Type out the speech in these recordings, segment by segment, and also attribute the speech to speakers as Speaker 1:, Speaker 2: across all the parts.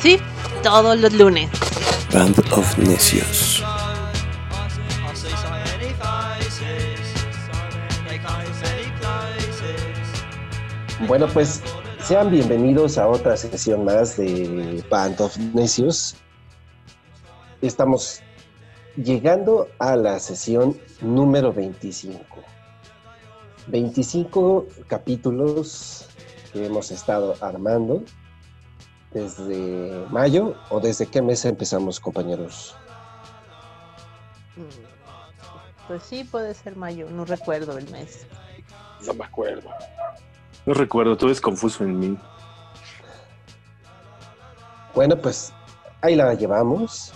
Speaker 1: Sí, todos los lunes.
Speaker 2: Band of Necios.
Speaker 3: Bueno, pues sean bienvenidos a otra sesión más de Band of Necios. Estamos llegando a la sesión número 25. 25 capítulos que hemos estado armando desde mayo o desde qué mes empezamos, compañeros.
Speaker 1: Pues sí, puede ser mayo, no recuerdo el mes.
Speaker 4: No me acuerdo.
Speaker 2: No recuerdo, todo es confuso en mí.
Speaker 3: Bueno, pues ahí la llevamos.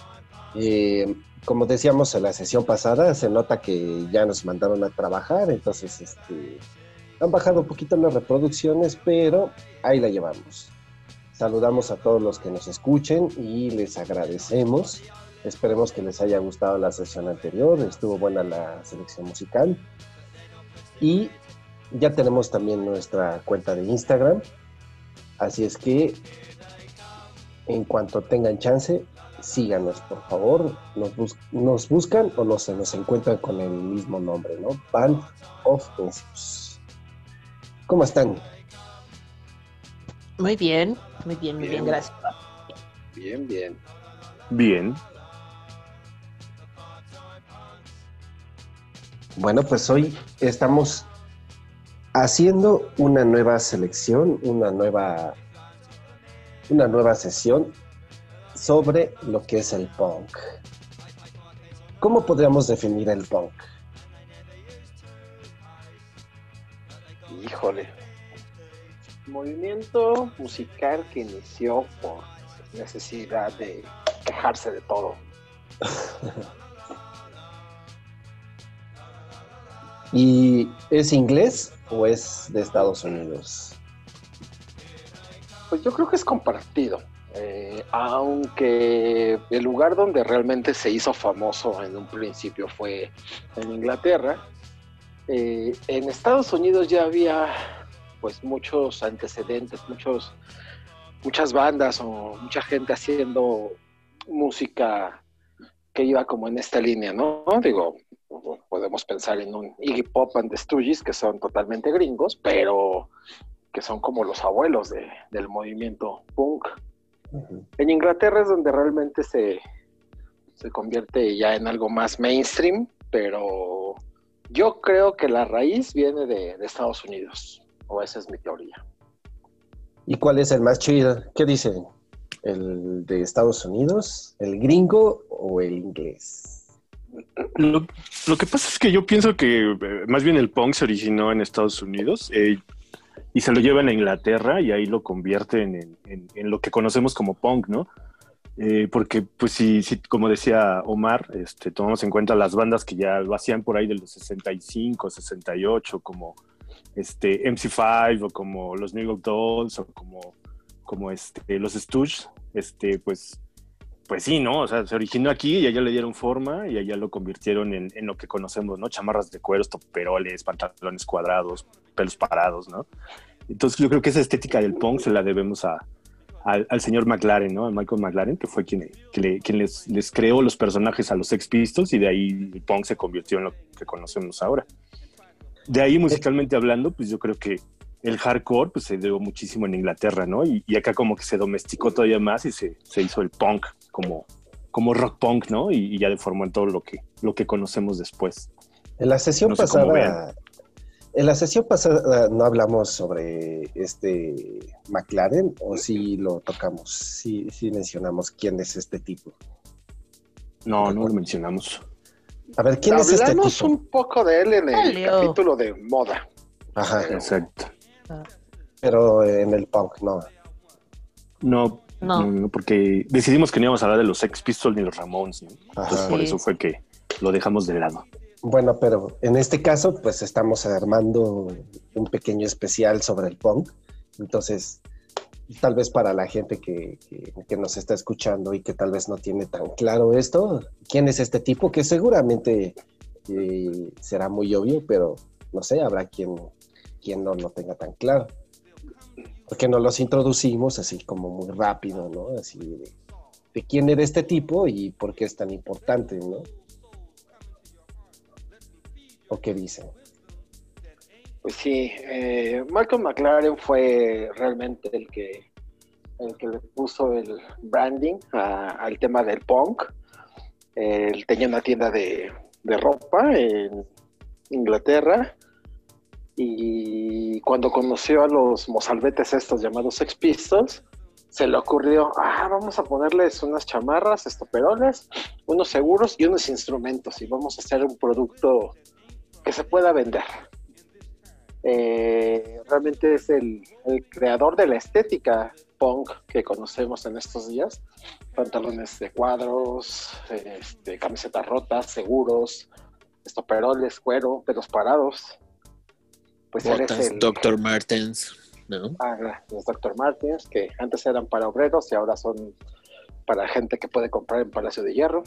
Speaker 3: Eh, como decíamos en la sesión pasada, se nota que ya nos mandaron a trabajar, entonces este, han bajado un poquito las reproducciones, pero ahí la llevamos. Saludamos a todos los que nos escuchen y les agradecemos. Esperemos que les haya gustado la sesión anterior, estuvo buena la selección musical. Y ya tenemos también nuestra cuenta de Instagram. Así es que en cuanto tengan chance, síganos, por favor. Nos, buscan o nos, se nos encuentran con el mismo nombre, ¿no? Band of Necios. ¿Cómo están?
Speaker 1: Muy bien, muy bien, muy bien,
Speaker 4: Bien.
Speaker 1: gracias.
Speaker 4: Bien, bien.
Speaker 2: Bien.
Speaker 3: Bueno, pues hoy estamos haciendo una nueva selección, una nueva, una nueva sesión sobre lo que es el punk. ¿Cómo podríamos definir el punk?
Speaker 4: Híjole. Movimiento musical que inició por necesidad de quejarse de todo.
Speaker 3: ¿Y es inglés o es de Estados Unidos?
Speaker 4: Pues yo creo que es compartido. Eh, aunque el lugar donde realmente se hizo famoso en un principio fue en Inglaterra, eh, en Estados Unidos ya había pues muchos antecedentes, muchos, muchas bandas o mucha gente haciendo música que iba como en esta línea, ¿no? Digo, podemos pensar en un Iggy Pop and the Stooges, que son totalmente gringos, pero que son como los abuelos de- del movimiento punk. En Inglaterra es donde realmente se, se convierte ya en algo más mainstream, pero yo creo que la raíz viene de, de Estados Unidos, o esa es mi teoría.
Speaker 3: ¿Y cuál es el más chido? ¿Qué dicen? ¿El de Estados Unidos, el gringo o el inglés?
Speaker 2: Lo, lo que pasa es que yo pienso que eh, más bien el punk se originó en Estados Unidos eh, y se lo llevan a Inglaterra y ahí lo convierten en, en- en lo que conocemos como punk, ¿no? Eh, porque, pues, si, si, como decía Omar, este, tomamos en cuenta las bandas que ya lo hacían por ahí de los 65, 68, como este, MC5 o como los New York Dolls o como, como este, los Stooges, este, pues, pues sí, ¿no? O sea, se originó aquí y allá le dieron forma y allá lo convirtieron en, en lo que conocemos, ¿no? Chamarras de cueros, toperoles, pantalones cuadrados, pelos parados, ¿no? Entonces yo creo que esa estética del punk se la debemos a, al, al señor McLaren, ¿no? A Michael McLaren, que fue quien, que le- quien les, les creó los personajes a los Sex Pistols y de ahí el punk se convirtió en lo que conocemos ahora. De ahí, musicalmente hablando, pues yo creo que el hardcore pues, se dio muchísimo en Inglaterra, ¿no? Y, y acá como que se domesticó todavía más y se, se hizo el punk como, como rock punk, ¿no? Y, y ya deformó en todo lo que, lo que conocemos después.
Speaker 3: En la sesión
Speaker 2: No sé
Speaker 3: pasada, en la sesión pasada no hablamos sobre este McLaren o sí lo tocamos, sí, sí mencionamos quién es este tipo.
Speaker 2: No, no lo mencionamos.
Speaker 3: A ver, ¿quién es este
Speaker 4: Hablamos
Speaker 3: tipo?
Speaker 4: un poco de él en el capítulo de moda.
Speaker 3: Ajá,
Speaker 2: Exacto.
Speaker 3: pero en el punk no.
Speaker 2: No,
Speaker 1: No.
Speaker 2: porque decidimos que no íbamos a hablar de los Sex Pistols ni los Ramones, ¿no? Entonces por eso fue que lo dejamos de lado.
Speaker 3: Bueno, pero en este caso, pues estamos armando un pequeño especial sobre el punk. Entonces, tal vez para la gente que, que- que nos está escuchando y que tal vez no tiene tan claro esto, ¿quién es este tipo? Que seguramente eh, será muy obvio, pero no sé, habrá quien, quien no lo tenga tan claro. porque nos los introducimos así como muy rápido, ¿no? Así de, de quién era este tipo y por qué es tan importante, ¿no? ¿O qué dicen?
Speaker 4: Pues sí, eh, Malcolm McLaren fue realmente el que, el que le puso el branding al tema del punk. Él tenía una tienda de, de ropa en Inglaterra y cuando conoció a los mozalbetes estos llamados Sex Pistols, se le ocurrió, ah, vamos a ponerles unas chamarras, estoperoles, unos seguros y unos instrumentos y vamos a hacer un producto que se pueda vender. Eh, realmente es el, el creador de la estética punk que conocemos en estos días. Pantalones de cuadros, este, camisetas rotas, seguros, estoperoles, cuero, pelos parados. Pues él es
Speaker 5: Botas,
Speaker 4: el,
Speaker 5: Dr. Martens, ¿no?
Speaker 4: Ah, los Dr. Martins, que antes eran para obreros y ahora son para gente que puede comprar en Palacio de Hierro.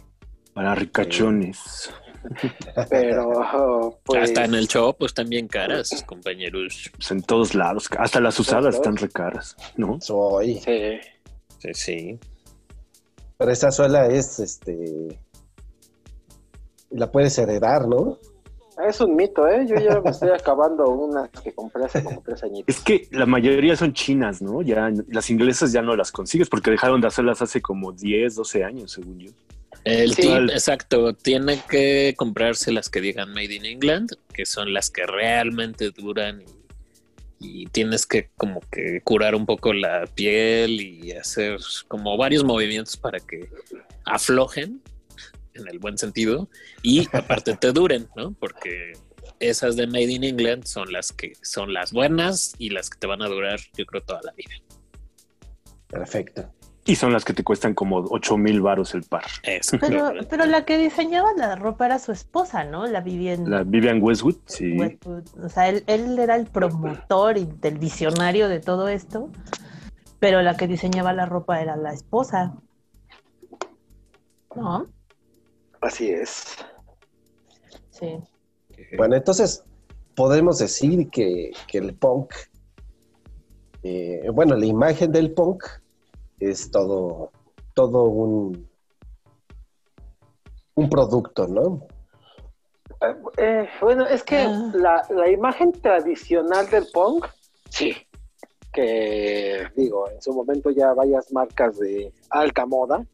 Speaker 2: Para ricachones.
Speaker 4: Pero, pues.
Speaker 5: Hasta en el show, pues también caras, compañeros.
Speaker 2: Pues en todos lados. Hasta las usadas están recaras, ¿no?
Speaker 3: Soy.
Speaker 4: Sí.
Speaker 5: Sí, sí.
Speaker 3: Pero esa suela es, este... La puedes heredar, ¿no?
Speaker 4: Es un mito, ¿eh? Yo ya me estoy acabando unas que compré hace como tres añitos.
Speaker 2: Es que la mayoría son chinas, ¿no? Ya las inglesas ya no las consigues porque dejaron de hacerlas hace como 10, 12 años, según yo.
Speaker 5: El
Speaker 4: Sí.
Speaker 5: tip, exacto, tiene que comprarse las que digan Made in England, que son las que realmente duran y, y tienes que como que curar un poco la piel y hacer como varios movimientos para que aflojen en el buen sentido y aparte te duren, ¿no? Porque esas de Made in England son las que son las buenas y las que te van a durar, yo creo, toda la vida.
Speaker 3: Perfecto.
Speaker 2: Y son las que te cuestan como 8 mil varos el par.
Speaker 5: Eso.
Speaker 1: Pero, pero la que diseñaba la ropa era su esposa, ¿no? La Vivian
Speaker 2: La Vivian Westwood, sí.
Speaker 1: Westwood. O sea, él, él era el promotor y del visionario de todo esto, pero la que diseñaba la ropa era la esposa. ¿No?
Speaker 4: Así es.
Speaker 1: Sí.
Speaker 3: Bueno, entonces podemos decir que, que el punk, eh, bueno, la imagen del punk es todo, todo un, un producto, ¿no?
Speaker 4: Eh, eh, bueno, es que
Speaker 1: Ah.
Speaker 4: la, la imagen tradicional del punk, sí. Que digo, en su momento ya varias marcas de alta moda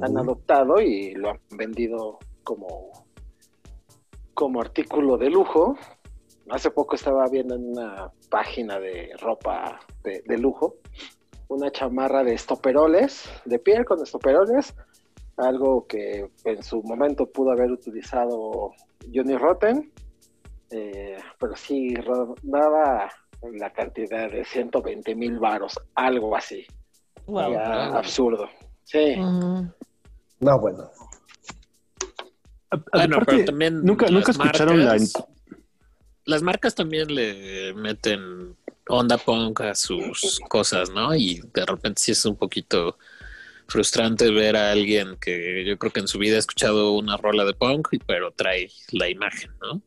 Speaker 4: han adoptado y lo han vendido como, como artículo de lujo. Hace poco estaba viendo en una página de ropa de, de lujo una chamarra de estoperoles, de piel con estoperoles, algo que en su momento pudo haber utilizado Johnny Rotten, eh, pero sí rondaba la cantidad de 120 mil varos, algo así.
Speaker 1: Wow.
Speaker 4: Ya
Speaker 5: wow.
Speaker 4: absurdo. Sí.
Speaker 1: Mm,
Speaker 3: No, bueno.
Speaker 2: A-
Speaker 5: Bueno,
Speaker 2: aparte,
Speaker 5: pero también
Speaker 2: nunca, nunca escucharon la...
Speaker 5: Las marcas también le meten onda punk a sus cosas, ¿no? Y de repente sí es un poquito frustrante ver a alguien que yo creo que en su vida ha escuchado una rola de punk, pero trae la imagen, ¿no?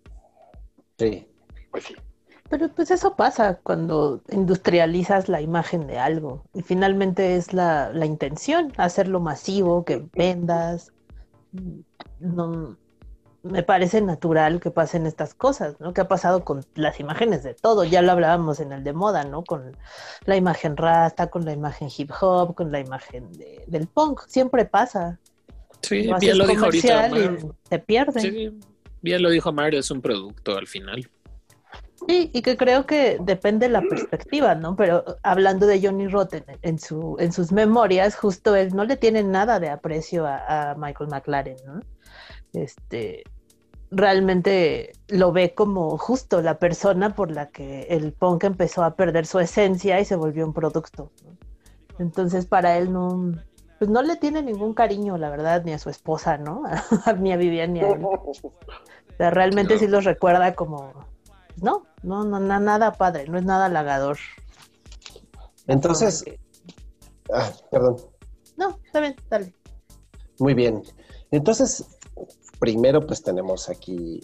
Speaker 3: Sí.
Speaker 4: Pues sí.
Speaker 1: Pero pues eso pasa cuando industrializas la imagen de algo. Y finalmente es la, la intención, hacerlo masivo, que vendas. No, me parece natural que pasen estas cosas, ¿no? Que ha pasado con las imágenes de todo. Ya lo hablábamos en el de moda, ¿no? Con la imagen rasta, con la imagen hip hop, con la imagen de- del punk. Siempre pasa.
Speaker 5: Sí,
Speaker 1: Lo
Speaker 5: bien lo dijo ahorita Omar.
Speaker 1: y se pierde.
Speaker 5: Sí, bien lo dijo Mario, es un producto al final.
Speaker 1: Sí, y que creo que depende de la perspectiva, ¿no? Pero hablando de Johnny Rotten, en, su, en sus memorias, justo él no le tiene nada de aprecio a, a Michael McLaren, ¿no? Este, realmente lo ve como justo la persona por la que el punk empezó a perder su esencia y se volvió un producto. ¿no? Entonces, para él no, pues no le tiene ningún cariño, la verdad, ni a su esposa, ¿no? ni a Vivian ni a él. O sea, realmente sí los recuerda como, pues, no, no, no, na- nada padre, no es nada halagador.
Speaker 3: Entonces, ah, perdón.
Speaker 1: No, está bien, dale.
Speaker 3: Muy bien. Entonces, primero pues tenemos aquí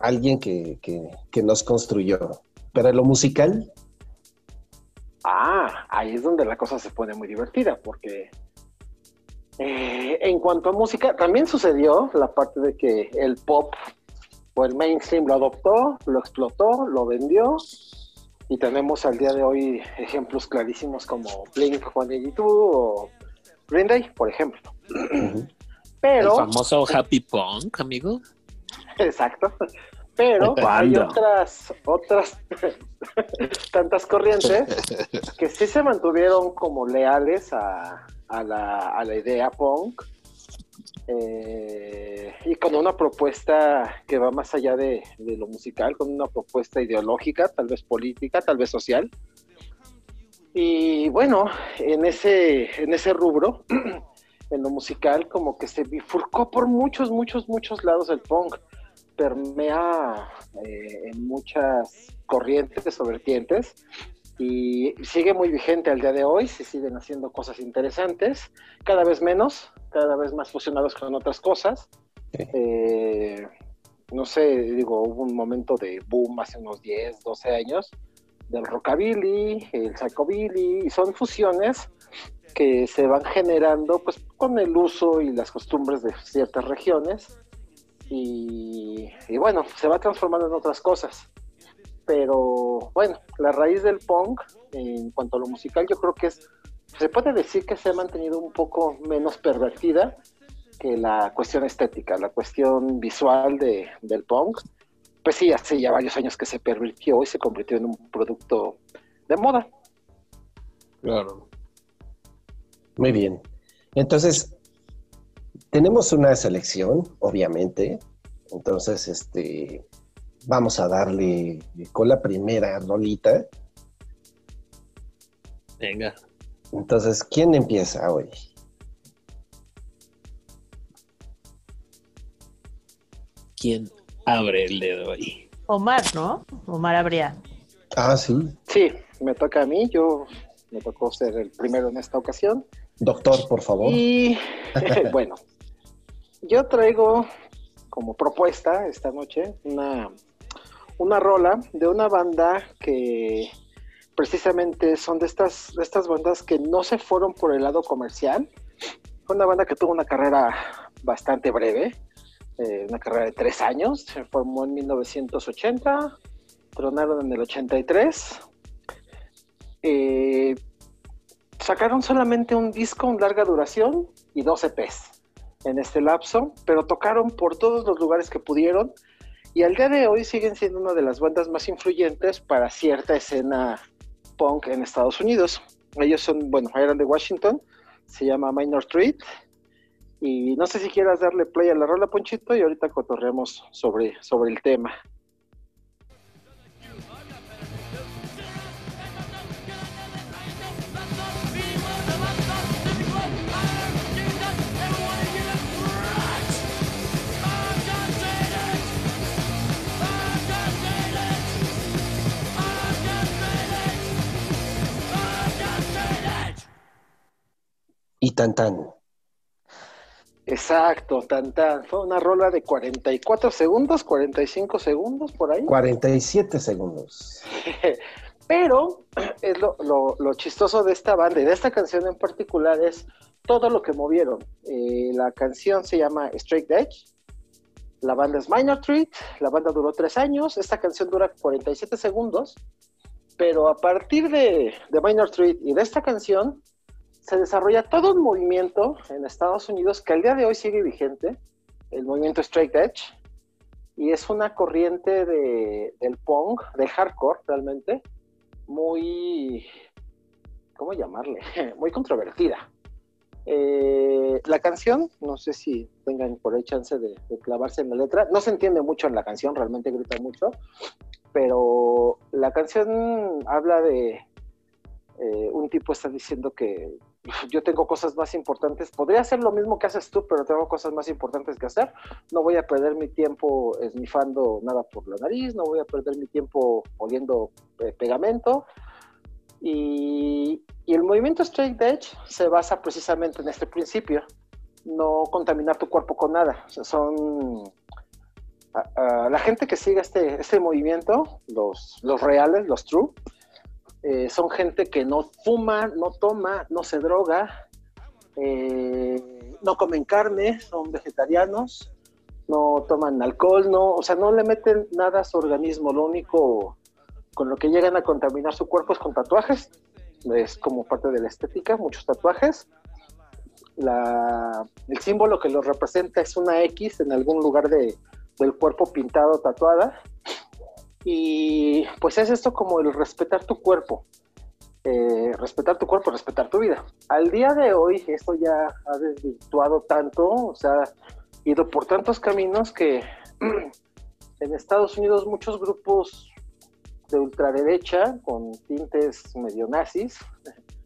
Speaker 3: alguien que, que- que nos construyó. Pero en lo musical,
Speaker 4: Ah, ahí es donde la cosa se pone muy divertida, porque eh, en cuanto a música, también sucedió la parte de que el pop o el mainstream lo adoptó, lo explotó, lo vendió, y tenemos al día de hoy ejemplos clarísimos como Blink 182 o Green Day, por ejemplo. Pero.
Speaker 5: El famoso Happy Punk, amigo.
Speaker 4: Exacto. Pero hay otras, otras tantas corrientes que sí se mantuvieron como leales a, la, a la idea punk eh, y con una propuesta que va más allá de, lo musical, con una propuesta ideológica, tal vez política, tal vez social. Y bueno, en ese, en ese rubro, en lo musical, como que se bifurcó por muchos, muchos, muchos lados el punk. Permea eh, en muchas corrientes o vertientes y sigue muy vigente al día de hoy, se siguen haciendo cosas interesantes, cada vez menos, cada vez más fusionados con otras cosas. Eh, no sé, digo, hubo un momento de boom hace unos 10, 12 años del rockabilly, el psychobilly, y son fusiones que se van generando pues con el uso y las costumbres de ciertas regiones y, y bueno, se va transformando en otras cosas pero bueno, la raíz del punk en cuanto a lo musical yo creo que es, se puede decir que se ha mantenido un poco menos pervertida que la cuestión estética, la cuestión visual de, del punk. Pues sí, hace ya varios años que se pervirtió y se convirtió en un producto de moda.
Speaker 3: Claro. Muy bien. Entonces, tenemos una selección, obviamente. Entonces, este, vamos a darle con la primera rolita.
Speaker 5: Venga.
Speaker 3: Entonces, ¿quién empieza hoy?
Speaker 5: ¿Quién abre el dedo ahí?
Speaker 1: Omar, ¿no? Omar habría.
Speaker 3: Ah, sí.
Speaker 4: Sí, me toca a mí. Yo me tocó ser el primero en esta ocasión.
Speaker 3: Doctor, por favor.
Speaker 4: Y bueno, yo traigo como propuesta esta noche una una rola de una banda que precisamente son de estas, de estas bandas que no se fueron por el lado comercial. Fue una banda que tuvo una carrera bastante breve, eh, una carrera de tres años. Se formó en 1980, tronaron en el 83. Eh, sacaron solamente un disco, un larga duración y dos EPs en este lapso, pero tocaron por todos los lugares que pudieron y al día de hoy siguen siendo una de las bandas más influyentes para cierta escena punk en Estados Unidos. Ellos son, bueno, eran de Washington, se llama Minor Street. Y no sé si quieras darle play a la rola, Ponchito, y ahorita cotorreamos sobre, sobre el tema.
Speaker 3: y tan.
Speaker 4: Exacto, tan tan. Fue una rola de 44 segundos, 45 segundos por ahí.
Speaker 3: 47 segundos.
Speaker 4: Pero es lo, lo, chistoso de esta banda y de esta canción en particular es todo lo que movieron. Eh, la canción se llama Straight Edge. La banda es Minor Treat. La banda duró tres años. Esta canción dura 47 segundos. Pero a partir de, de Minor Treat y de esta canción, se desarrolla todo un movimiento en Estados Unidos que al día de hoy sigue vigente, el movimiento Straight Edge, y es una corriente de, del punk, del hardcore realmente, muy, ¿cómo llamarle? Muy controvertida. Eh, la canción, no sé si tengan por ahí chance de, clavarse en la letra, no se entiende mucho en la canción, realmente grita mucho, pero la canción habla de eh, un tipo está diciendo que yo tengo cosas más importantes, podría hacer lo mismo que haces tú, pero tengo cosas más importantes que hacer, no voy a perder mi tiempo esnifando nada por la nariz, no voy a perder mi tiempo oliendo eh, pegamento. Y, el movimiento Straight Edge se basa precisamente en este principio, no contaminar tu cuerpo con nada. son la gente que sigue este, este movimiento, los, los reales, los true, Eh, son gente que no fuma, no toma, no se droga, eh, no comen carne, son vegetarianos, no toman alcohol, no, o sea, no le meten nada a su organismo. Lo único con lo que llegan a contaminar su cuerpo es con tatuajes. Es como parte de la estética, muchos tatuajes. La, el símbolo que los representa es una X en algún lugar de, del cuerpo pintado, tatuada. Y pues es esto como el respetar tu cuerpo. Eh, respetar tu cuerpo, respetar tu vida. Al día de hoy esto ya ha desvirtuado tanto, o sea, ido por tantos caminos que en Estados Unidos muchos grupos de ultraderecha con tintes medio nazis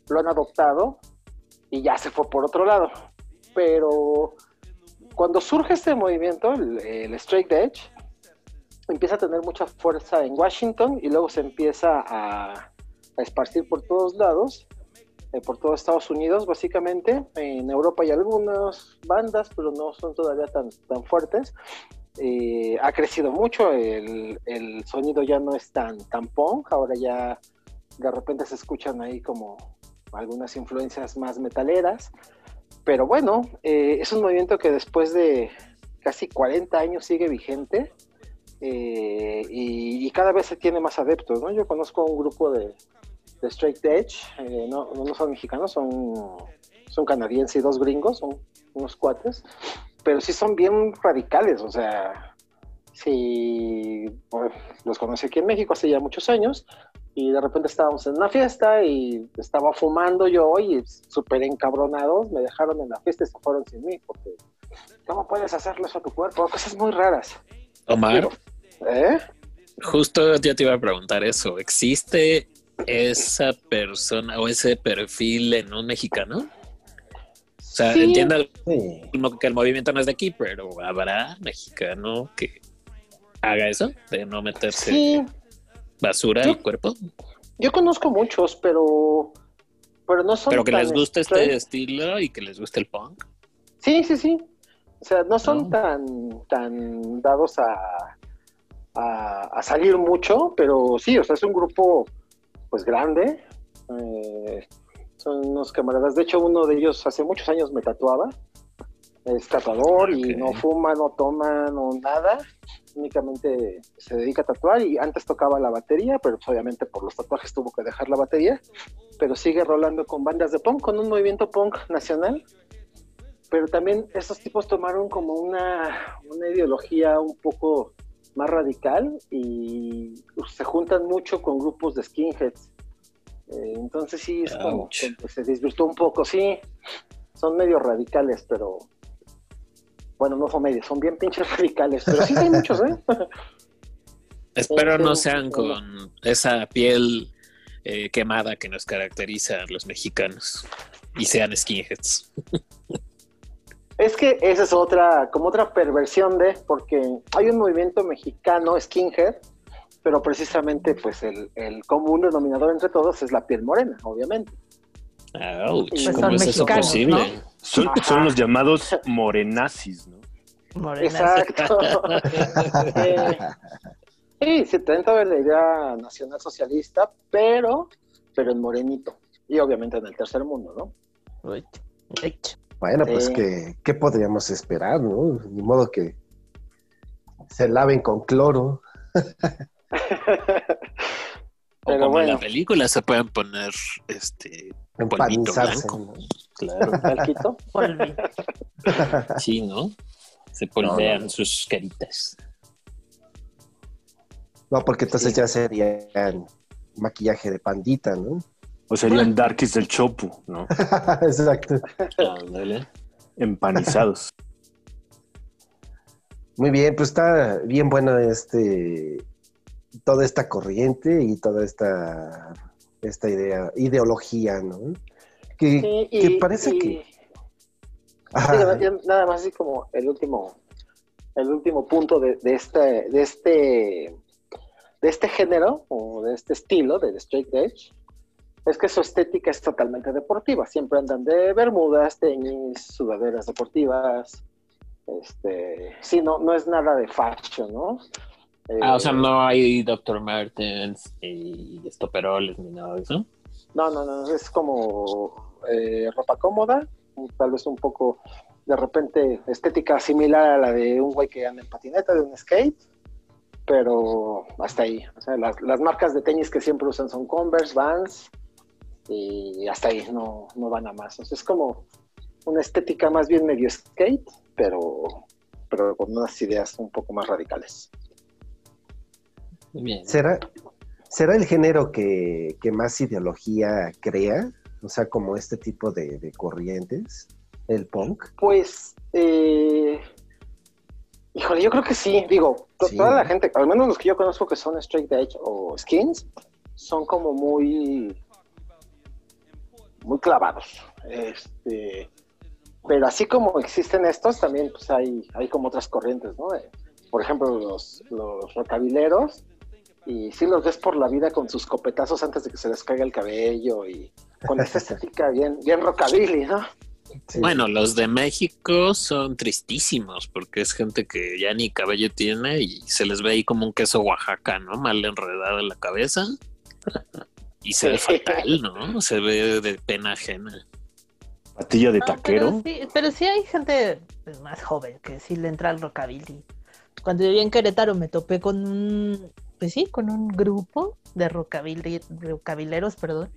Speaker 4: lo han adoptado y ya se fue por otro lado. Pero cuando surge este movimiento, el, el Straight Edge, empieza a tener mucha fuerza en Washington y luego se empieza a, esparcir por todos lados, eh, por todo Estados Unidos básicamente. En Europa hay algunas bandas, pero no son todavía tan, tan fuertes. Eh, ha crecido mucho, el, el, sonido ya no es tan, tan punk, ahora ya de repente se escuchan ahí como algunas influencias más metaleras. Pero bueno, eh, es un movimiento que después de casi 40 años sigue vigente eh, y, y, cada vez se tiene más adeptos. ¿no? Yo conozco un grupo de, de Straight Edge, eh, no, no, son mexicanos, son, son canadienses y dos gringos, son unos cuates, pero sí son bien radicales, o sea, sí, bueno, los conocí aquí en México hace ya muchos años, y de repente estábamos en una fiesta y estaba fumando yo y súper encabronados, me dejaron en la fiesta y se fueron sin mí, porque ¿cómo puedes hacerlo eso a tu cuerpo? Cosas muy raras.
Speaker 5: Omar,
Speaker 4: ¿eh?
Speaker 5: justo yo te iba a preguntar eso, ¿existe esa persona o ese perfil en un mexicano? O sea,
Speaker 4: Sí.
Speaker 5: entiendo
Speaker 3: Sí.
Speaker 5: el- que el movimiento no es de aquí, pero habrá mexicano que haga eso, de no meterse
Speaker 4: Sí,
Speaker 5: basura
Speaker 4: Yo-
Speaker 5: al cuerpo,
Speaker 4: yo conozco muchos, pero, pero no son
Speaker 5: pero que
Speaker 4: tan
Speaker 5: les guste este estilo y que les guste el punk.
Speaker 4: Sí, sí, sí. O sea, no son
Speaker 5: No.
Speaker 4: tan, tan dados a, a, a salir mucho, pero sí, o sea, es un grupo pues grande. Eh, son unos camaradas. De hecho, uno de ellos hace muchos años me tatuaba. Es tatuador y no fuma, no toma, no nada. Únicamente se dedica a tatuar y antes tocaba la batería, pero pues, obviamente por los tatuajes tuvo que dejar la batería. Pero sigue rolando con bandas de punk, con un movimiento punk nacional pero también esos tipos tomaron como una, una ideología un poco más radical y se juntan mucho con grupos de skinheads. Eh, entonces sí, es como se desvirtuó un poco, sí, son medio radicales, pero bueno, no son medios, son bien pinches radicales, pero sí hay muchos, ¿eh?
Speaker 5: Espero no sean con esa piel eh, quemada que nos caracteriza a los mexicanos y sean skinheads.
Speaker 4: Es que esa es otra, como otra perversión de, porque hay un movimiento mexicano, skinhead, pero precisamente pues el, el común denominador entre todos es la piel morena, obviamente.
Speaker 5: Ouch,
Speaker 4: Pues
Speaker 5: ¿cómo
Speaker 1: son
Speaker 5: es eso posible?
Speaker 1: ¿no?
Speaker 2: Son, los llamados morenazis, ¿no?
Speaker 1: Morena.
Speaker 4: Exacto. Eh, sí, se trata de la idea nacional socialista, pero, pero en morenito. Y obviamente en el tercer mundo, ¿no?
Speaker 1: Uy, uy.
Speaker 3: Bueno, pues
Speaker 4: Sí.
Speaker 3: ¿qué, ¿qué podríamos esperar, no? Ni modo que se laven con cloro.
Speaker 5: O
Speaker 4: Pero
Speaker 5: como en
Speaker 4: bueno.
Speaker 5: la película se pueden poner este
Speaker 3: Empanizarse.
Speaker 5: Claro,
Speaker 4: Talquito.
Speaker 5: Sí, ¿no? Se polvean
Speaker 3: No, no.
Speaker 5: sus caritas.
Speaker 3: No, porque entonces
Speaker 4: Sí.
Speaker 3: ya serían maquillaje de pandita, ¿no?
Speaker 2: O serían darkies del chopu, ¿no?
Speaker 3: Exacto.
Speaker 5: Ándale.
Speaker 2: Empanizados.
Speaker 3: Muy bien, pues está bien bueno este toda esta corriente y toda esta esta idea, ideología, ¿no? Que,
Speaker 4: Sí,
Speaker 3: que
Speaker 4: y-
Speaker 3: parece
Speaker 4: y-
Speaker 3: que Ajá.
Speaker 4: nada más así como el último, el último punto de, de este, de este, de este género o de este estilo del straight edge es que su estética es totalmente deportiva. Siempre andan de bermudas, tenis, sudaderas deportivas. Este, sí, no, no es nada de fashion, ¿no?
Speaker 5: Ah, o sea,
Speaker 4: Eh,
Speaker 5: no hay Dr. Martens y estoperoles ni nada de eso.
Speaker 4: No, no, no, es como eh, ropa cómoda, tal vez un poco de repente estética similar a la de un güey que anda en patineta, de un skate, pero hasta ahí. O sea, las, las marcas de tenis que siempre usan son Converse, Vans, y hasta ahí no, no van a más. O sea, es como una estética más bien medio skate, pero, pero con unas ideas un poco más radicales.
Speaker 5: Bien.
Speaker 3: ¿Será, ¿Será el género que, que más ideología crea? O sea, como este tipo de, de corrientes, el punk.
Speaker 4: Pues, eh, híjole, yo creo que sí. Digo, to-
Speaker 3: Sí.
Speaker 4: toda la gente, al menos los que yo conozco que son straight edge o skins, son como muy, muy clavados. Este, pero así como existen estos, también pues hay, hay como otras corrientes, ¿no? Eh, por ejemplo, los, los rockabileros, y sí los ves por la vida con sus copetazos antes de que se les caiga el cabello y con esta estética bien, bien rockabilly, ¿no?
Speaker 3: Sí.
Speaker 5: Bueno, los de México son tristísimos porque es gente que ya ni cabello tiene y se les ve ahí como un queso Oaxaca, ¿no? Mal enredado en la cabeza. Y se ve fatal, ¿no? Se ve de pena ajena.
Speaker 2: Patilla de
Speaker 1: No,
Speaker 2: taquero.
Speaker 1: Pero sí, pero sí hay gente más joven que sí le entra al rockabilly. Cuando vivía en Querétaro me topé con un, pues sí, con un grupo de rockabilly, rockabileros, perdón.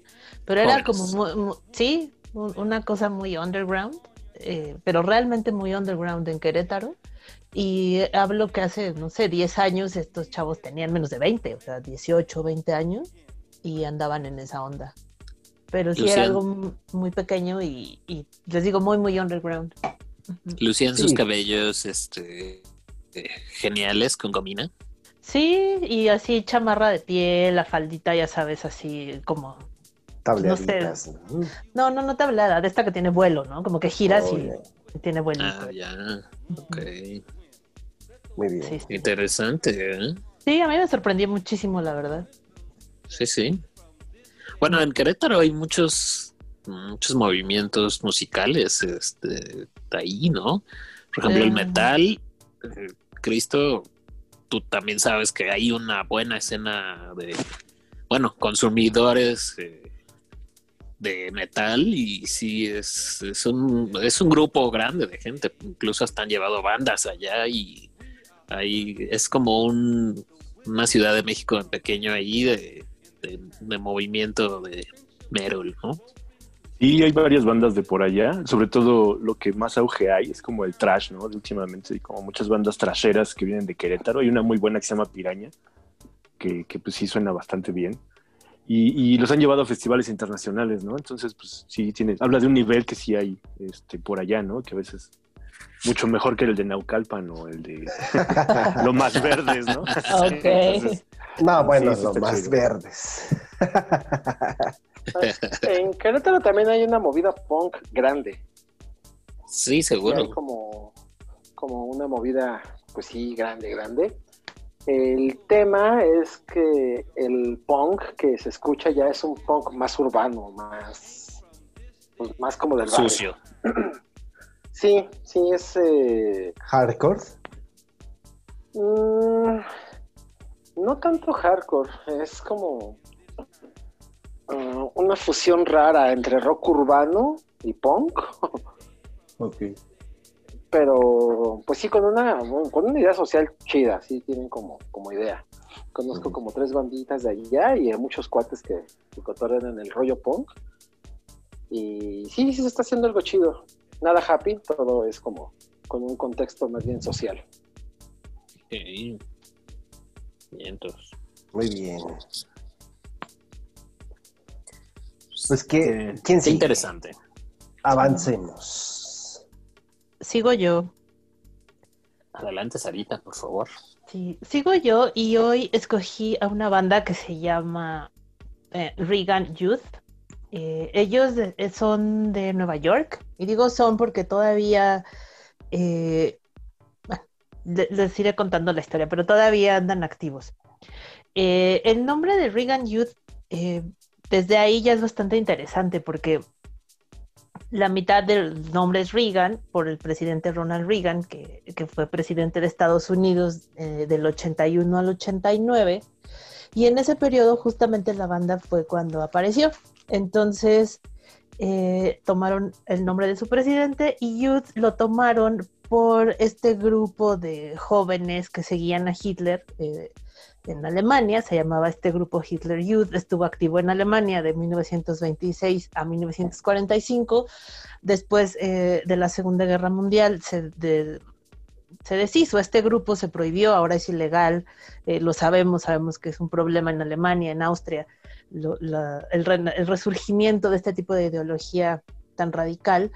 Speaker 1: Pero era como, muy- muy- sí, un- una cosa muy underground, eh, pero realmente muy underground en Querétaro. Y hablo que hace, no sé, 10 años estos chavos tenían menos de 20, o sea, 18, 20 años, y andaban en esa onda. Pero sí era algo mu- muy pequeño y, y les digo, muy, muy underground.
Speaker 5: Lucían sus cabellos este, eh, geniales con gomina.
Speaker 1: Sí, y así chamarra de piel, la faldita, ya sabes, así como...
Speaker 3: Tableaditas. ¿no?
Speaker 1: No, no, no tablada, de esta que tiene vuelo, ¿no? Como que giras
Speaker 3: Oh,
Speaker 1: y tiene vuelito.
Speaker 5: Ah, ya. Ok.
Speaker 3: Muy bien.
Speaker 1: Sí, sí.
Speaker 5: Interesante, ¿eh?
Speaker 1: Sí, a mí me sorprendió muchísimo, la verdad.
Speaker 5: Sí, sí. Bueno, en Querétaro hay muchos, muchos movimientos musicales este, ahí, ¿no? Por ejemplo, el metal. eh, Cristo, tú también sabes que hay una buena escena de, bueno, consumidores eh, de metal y sí, es, es, un, es un grupo grande de gente. Incluso hasta han llevado bandas allá y ahí es como un, una ciudad de México en pequeño ahí de, de, de movimiento de metal, ¿no?
Speaker 2: Y hay varias bandas de por allá, sobre todo lo que más auge hay es como el trash, ¿no? De últimamente como muchas bandas trasheras que vienen de Querétaro. Hay una muy buena que se llama Piraña, que, que pues sí suena bastante bien. Y, y los han llevado a festivales internacionales, ¿no? Entonces, pues sí, tiene, habla de un nivel que sí hay este, por allá, ¿no? Que a veces mucho mejor que el de Naucalpan o el de lo más verdes, ¿no?
Speaker 1: Ok.
Speaker 2: Entonces,
Speaker 3: No, bueno,
Speaker 2: Sí, está
Speaker 3: más
Speaker 2: chido.
Speaker 3: verdes.
Speaker 4: En Querétaro también hay una movida punk grande.
Speaker 5: Sí, seguro.
Speaker 4: hay como, como una movida, pues sí, grande, grande. El tema es que el punk que se escucha ya es un punk más urbano, más, pues, más como del barrio.
Speaker 5: Sucio.
Speaker 4: Sí, sí, es eh,
Speaker 3: Hardcore.
Speaker 4: mm, no tanto hardcore, es como ah, una fusión rara entre rock urbano y punk.
Speaker 3: Ok.
Speaker 4: pero pues sí con una con una idea social chida, sí tienen como, como idea. Conozco como tres banditas de allá y hay muchos cuates que, que en el rollo punk. Y sí, sí se está haciendo algo chido. Nada happy, todo es como con un contexto más bien social.
Speaker 5: Sí. Vientos.
Speaker 3: Muy bien. Pues que,
Speaker 2: Qué-
Speaker 3: ¿quién
Speaker 5: Qué
Speaker 3: sigue?
Speaker 5: interesante.
Speaker 3: Avancemos.
Speaker 1: Sigo yo.
Speaker 5: Adelante, Sarita, por favor.
Speaker 1: Sí, sigo yo y hoy escogí a una banda que se llama eh, Reagan Youth. Eh, ellos eh, son de Nueva York y digo son porque todavía eh, les iré contando la historia, pero todavía andan activos. El nombre de Reagan Youth desde ahí ya es bastante interesante porque la mitad del nombre es Reagan, por el presidente Ronald Reagan, que, fue presidente de Estados Unidos del 81 al 89. Y en ese periodo justamente la banda fue cuando apareció. Entonces eh, tomaron el nombre de su presidente y Youth lo tomaron por este grupo de jóvenes que seguían a Hitler. Eh, en Alemania, se llamaba este grupo Hitler Youth, estuvo activo en Alemania de 1926 a 1945. Después eh, de la Segunda Guerra Mundial se, se, deshizo este grupo, se prohibió, ahora es ilegal, lo sabemos, sabemos que es un problema en Alemania, en Austria, el, resurgimiento de este tipo de ideología tan radical.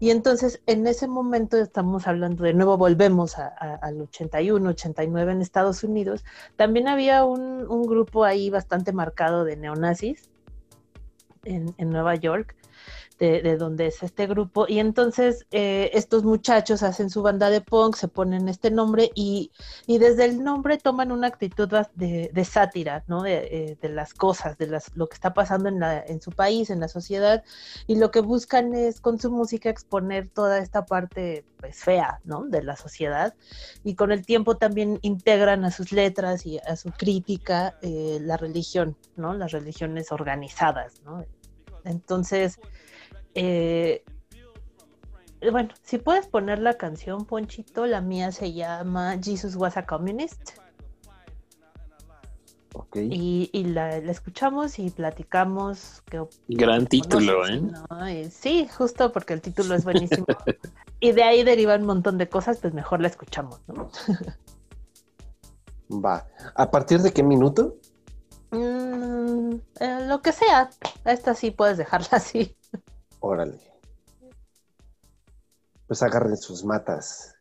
Speaker 1: Y entonces en ese momento estamos hablando, de nuevo volvemos al 81, 89 en Estados Unidos, también había un, grupo ahí bastante marcado de neonazis en Nueva York de, donde es este grupo. Y entonces eh, estos muchachos hacen su banda de punk, se ponen este nombre y, desde el nombre toman una actitud de, sátira, ¿no? Eh, de, las cosas, de las, lo que está pasando en, la, en su país, en la sociedad. Y lo que buscan es con su música exponer toda esta parte pues fea, ¿no? De la sociedad. Y con el tiempo también integran a sus letras y a su crítica eh, la religión, ¿no? Las religiones organizadas, ¿no? Entonces, eh, bueno, si puedes poner la canción, Ponchito, la mía se llama Jesus Was a Communist.
Speaker 3: Okay.
Speaker 1: Y, la, escuchamos y platicamos.
Speaker 5: Gran título, ¿eh?
Speaker 1: sí, justo porque el título es buenísimo. y de ahí derivan un montón de cosas, pues mejor la escuchamos, ¿no?
Speaker 3: Va. ¿A partir de qué minuto?
Speaker 1: Mm, eh, lo que sea. Esta sí puedes dejarla así.
Speaker 3: Órale. Pues agarren sus matas.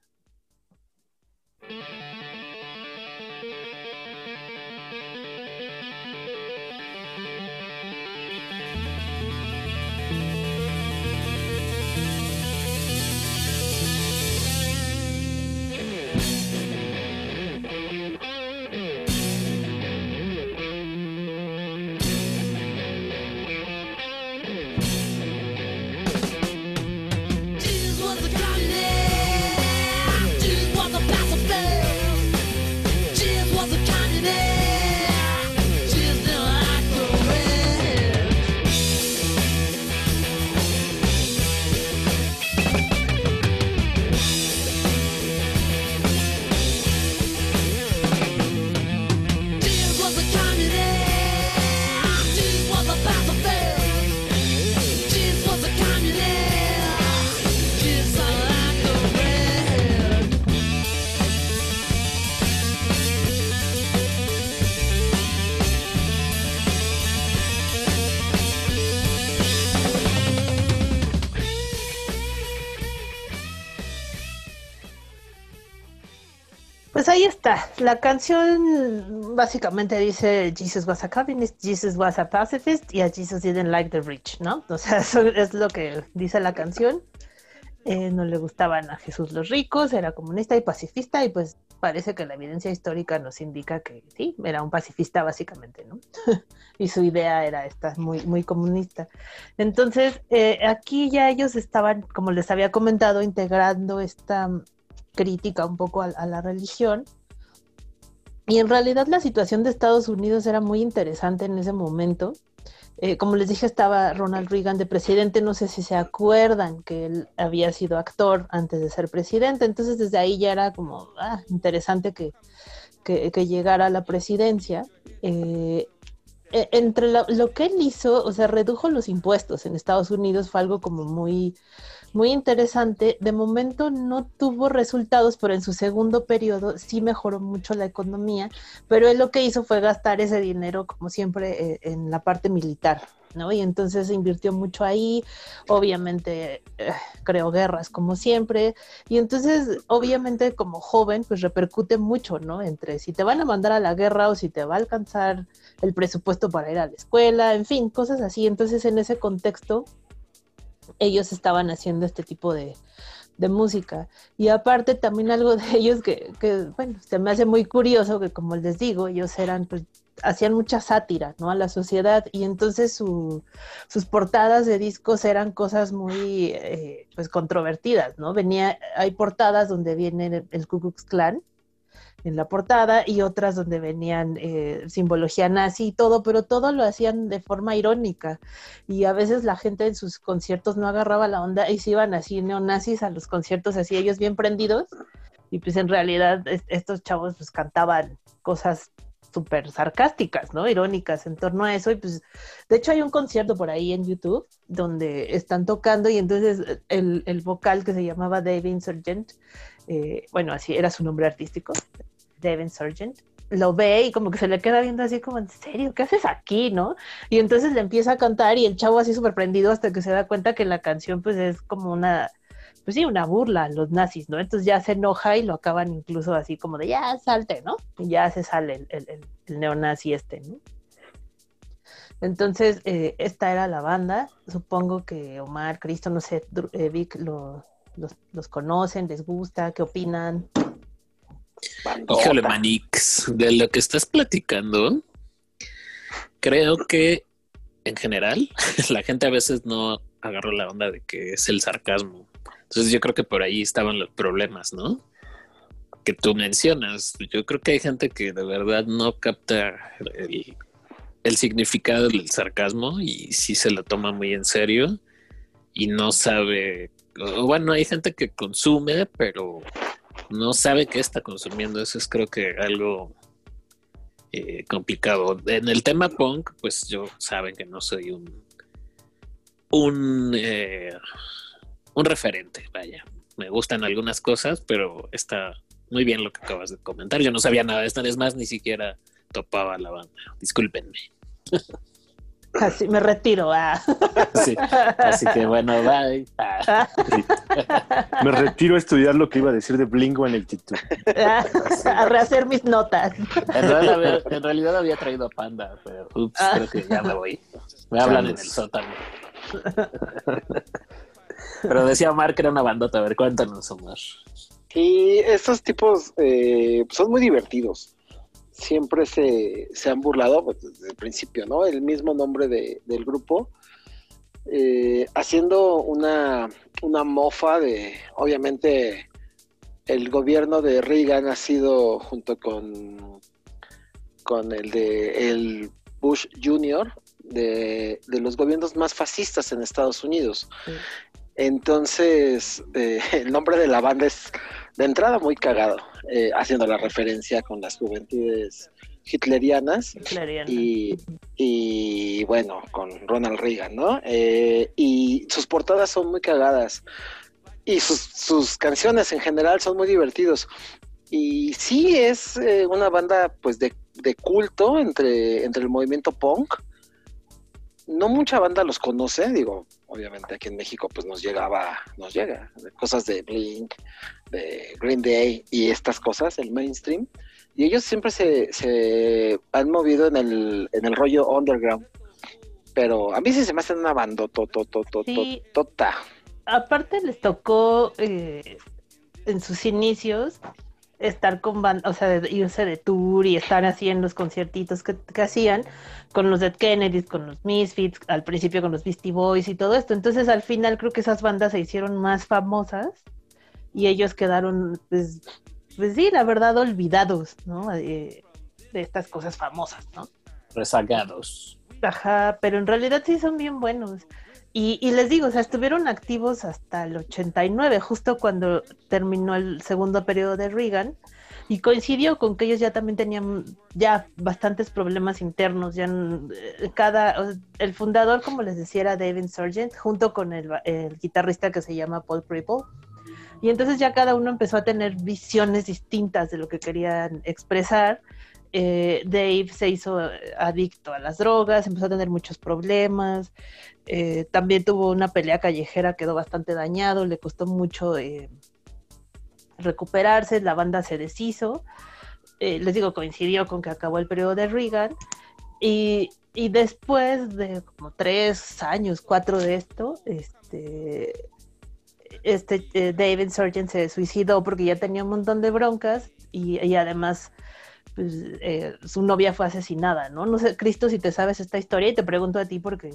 Speaker 1: Está. La canción básicamente dice Jesus was a communist, Jesus was a pacifist y a Jesus didn't like the rich, ¿no? O sea, eso es lo que dice la canción. Eh, no le gustaban a Jesús los ricos, era comunista y pacifista y pues parece que la evidencia histórica nos indica que sí, era un pacifista básicamente, ¿no? y su idea era esta, muy, muy comunista. Entonces, eh, aquí ya ellos estaban, como les había comentado, integrando esta crítica un poco a, la religión. Y en realidad la situación de Estados Unidos era muy interesante en ese momento. Eh, como les dije, estaba Ronald Reagan de presidente, no sé si se acuerdan que él había sido actor antes de ser presidente, entonces desde ahí ya era como ah, interesante que, que, llegara a la presidencia. Eh, e, entre lo que él hizo, o sea, redujo los impuestos en Estados Unidos, fue algo como muy, muy interesante. De momento no tuvo resultados, pero en su segundo periodo sí mejoró mucho la economía, pero él lo que hizo fue gastar ese dinero, como siempre, eh, en la parte militar. ¿no? Y entonces se invirtió mucho ahí, obviamente eh, creó guerras como siempre, y entonces obviamente como joven pues repercute mucho, ¿no? Entre si te van a mandar a la guerra o si te va a alcanzar el presupuesto para ir a la escuela, en fin, cosas así. Entonces en ese contexto ellos estaban haciendo este tipo de, música. Y aparte también algo de ellos que, bueno, se me hace muy curioso que como les digo, ellos eran pues, hacían mucha sátira, ¿no? A la sociedad y entonces su, sus portadas de discos eran cosas muy, eh, pues, controvertidas, ¿no? Venía, hay portadas donde viene el, el Ku Klux Klan en la portada y otras donde venían eh, simbología nazi y todo, pero todo lo hacían de forma irónica y a veces la gente en sus conciertos no agarraba la onda y se iban así neonazis a los conciertos así ellos bien prendidos y pues en realidad estos chavos pues cantaban cosas súper sarcásticas, ¿no? Irónicas en torno a eso. Y pues, de hecho hay un concierto por ahí en YouTube donde están tocando y entonces el, el vocal que se llamaba David Sargent, eh, bueno, así era su nombre artístico, Devin Sargent, lo ve y como que se le queda viendo así como, ¿en serio? ¿Qué haces aquí, no? Y entonces le empieza a cantar y el chavo así súper prendido hasta que se da cuenta que la canción pues es como una, pues sí, una burla a los nazis, ¿no? Entonces ya se enoja y lo acaban incluso así como de, ya salte, ¿no? Ya se sale el, el, el neonazi este, ¿no? Entonces, eh, esta era la banda. Supongo que Omar, Cristo, no sé, eh, Vic, lo, los, los conocen, les gusta, qué opinan.
Speaker 5: Híjole, Manix, de lo que estás platicando, creo que en general la gente a veces no agarró la onda de que es el sarcasmo. Entonces yo creo que por ahí estaban los problemas, ¿no? Que tú mencionas. Yo creo que hay gente que de verdad no capta el, significado del sarcasmo y sí se lo toma muy en serio y no sabe. Bueno, hay gente que consume, pero no sabe qué está consumiendo. Eso es creo que algo eh, complicado. En el tema punk, pues yo saben que no soy un un, eh, un referente, vaya. Me gustan algunas cosas, pero está muy bien lo que acabas de comentar. Yo no sabía nada de esta vez más, ni siquiera topaba la banda. Discúlpenme.
Speaker 1: Así me retiro. Ah.
Speaker 5: Sí, así que bueno, bye. Ah.
Speaker 2: Sí. Me retiro a estudiar lo que iba a decir de Blink 182.
Speaker 1: Ah, a rehacer mis notas.
Speaker 5: En realidad, había, en realidad había traído a Panda, pero ups,
Speaker 1: Ah.
Speaker 5: creo que ya me voy. Me hablan en el sótano. Pero decía Omar que era una bandota. A ver, cuéntanos, Omar.
Speaker 4: Y estos tipos eh, son muy divertidos. Siempre se, se han burlado pues, desde el principio, ¿no? El mismo nombre de- del grupo, eh, haciendo una, una mofa de, obviamente, el gobierno de Reagan ha sido junto con, con el de el Bush Jr., de, de los gobiernos más fascistas en Estados Unidos.
Speaker 1: Sí.
Speaker 4: Entonces, eh, el nombre de la banda es de entrada muy cagado, eh, haciendo la referencia con las juventudes hitlerianas y, y, bueno, con Ronald Reagan, ¿no? Eh, y sus portadas son muy cagadas y sus, sus canciones en general son muy divertidos. Y sí es eh, una banda pues de, de culto entre, entre el movimiento punk. No mucha banda los conoce, digo, obviamente aquí en México pues nos llegaba, nos llega, cosas de Blink, de Green Day y estas cosas, el mainstream. Y ellos siempre se, se han movido en el, en el rollo underground. Pero a mí sí se me hace una banda
Speaker 1: Sí.
Speaker 4: tota.
Speaker 1: Aparte les tocó eh, en sus inicios estar con bandas, o sea, de- irse de tour y estar así en los conciertitos que, que hacían con los Dead Kennedys, con los Misfits, al principio con los Beastie Boys y todo esto. Entonces al final creo que esas bandas se hicieron más famosas y ellos quedaron, pues, pues sí, la verdad, olvidados, ¿no? De estas cosas famosas, ¿no?
Speaker 5: Rezagados.
Speaker 1: Ajá, pero en realidad sí son bien buenos. Y, les digo, o sea, estuvieron activos hasta el 89, justo cuando terminó el segundo periodo de Reagan, y coincidió con que ellos ya también tenían ya bastantes problemas internos, ya eh, cada, el fundador, como les decía, era David Sargent, junto con el, guitarrista que se llama Paul Cripple, y entonces ya cada uno empezó a tener visiones distintas de lo que querían expresar, eh, Dave se hizo eh, adicto a las drogas, empezó a tener muchos problemas, eh, también tuvo una pelea callejera, quedó bastante dañado, le costó mucho recuperarse, la banda se deshizo, les digo, coincidió con que acabó el periodo de Reagan, y, y después de como tres años, cuatro de esto, este, este David Sargent se suicidó porque ya tenía un montón de broncas y, y además pues, eh, su novia fue asesinada, ¿no? No sé, Cristo, si te sabes esta historia y te pregunto a ti porque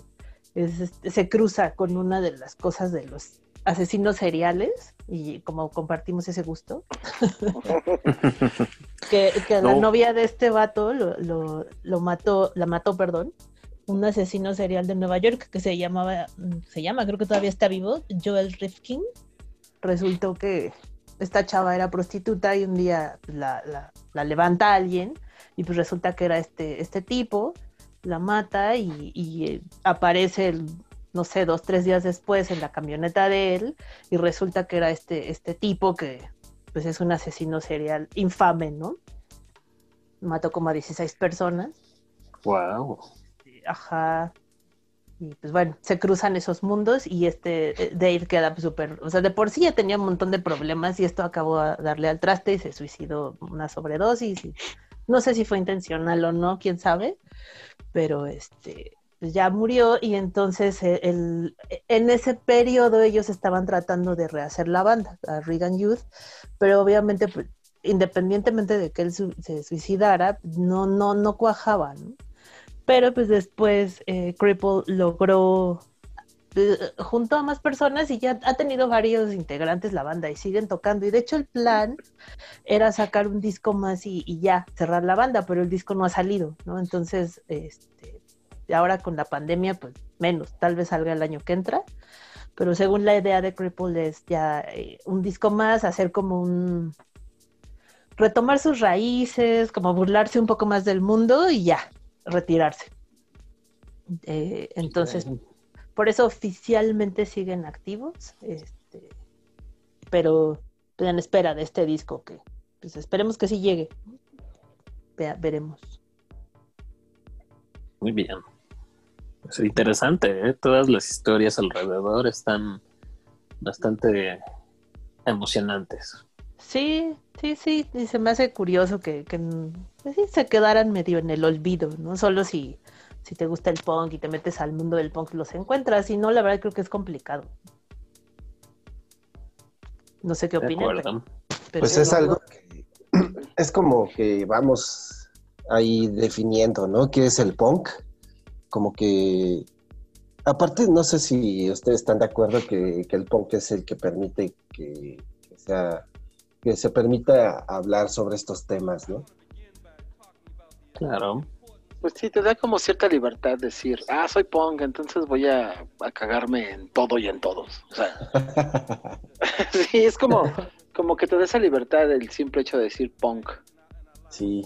Speaker 1: es, este, se cruza con una de las cosas de los asesinos seriales y como compartimos ese gusto, que, que la
Speaker 2: No.
Speaker 1: novia de este vato lo, lo, lo mató, la mató, perdón, un asesino serial de Nueva York que se llamaba, mm, se llama, creo que todavía está vivo, Joel Rifkin. Resultó que esta chava era prostituta y un día pues, la, la- la levanta alguien y pues resulta que era este, este tipo, la mata y, y, eh, aparece, el, no sé, dos, tres días después en la camioneta de él y resulta que era este, este tipo que pues es un asesino serial infame, ¿no? Mató como a 16 personas.
Speaker 2: Wow.
Speaker 1: Ajá. Y pues bueno, se cruzan esos mundos y este eh, Dave queda súper, o sea, de por sí ya tenía un montón de problemas y esto acabó a darle al traste y se suicidó una sobredosis no sé si fue intencional o no, quién sabe, pero este pues, ya murió y entonces eh, el, en ese periodo ellos estaban tratando de rehacer la banda, a Reagan Youth, pero obviamente pues, independientemente de que él se suicidara, no, no, no cuajaba, ¿no? Pero pues después eh, Cripple logró eh, junto a más personas y ya ha tenido varios integrantes la banda y siguen tocando. Y de hecho el plan era sacar un disco más y, ya cerrar la banda, pero el disco no ha salido, ¿no? Entonces, este, ahora con la pandemia, pues menos, tal vez salga el año que entra. Pero según la idea de Cripple es ya eh, un disco más, hacer como un retomar sus raíces, como burlarse un poco más del mundo y ya, retirarse. Eh, entonces, por eso oficialmente siguen activos, este, pero en espera de este disco que pues esperemos que sí llegue. Veremos.
Speaker 5: Muy bien. Es interesante, ¿eh? Todas las historias alrededor están bastante emocionantes.
Speaker 1: Sí, sí, sí, y se me hace curioso que, que, pues sí, se quedaran medio en el olvido, ¿no? Solo si, si te gusta el punk y te metes al mundo del punk los encuentras, si no, la verdad creo que es complicado. No sé qué opinan, pero-
Speaker 3: Pues es algo que es como que vamos ahí definiendo, ¿no? ¿Qué es el punk? Como que, aparte, no sé si ustedes están de acuerdo que, que el punk es el que permite que, que sea, que se permita hablar sobre estos temas, ¿no?
Speaker 5: Claro.
Speaker 4: Pues sí, te da como cierta libertad decir, ah, soy punk, entonces voy a, a cagarme en todo y en todos. O sea, sí, es como, como que te da esa libertad el simple hecho de decir punk.
Speaker 3: sí,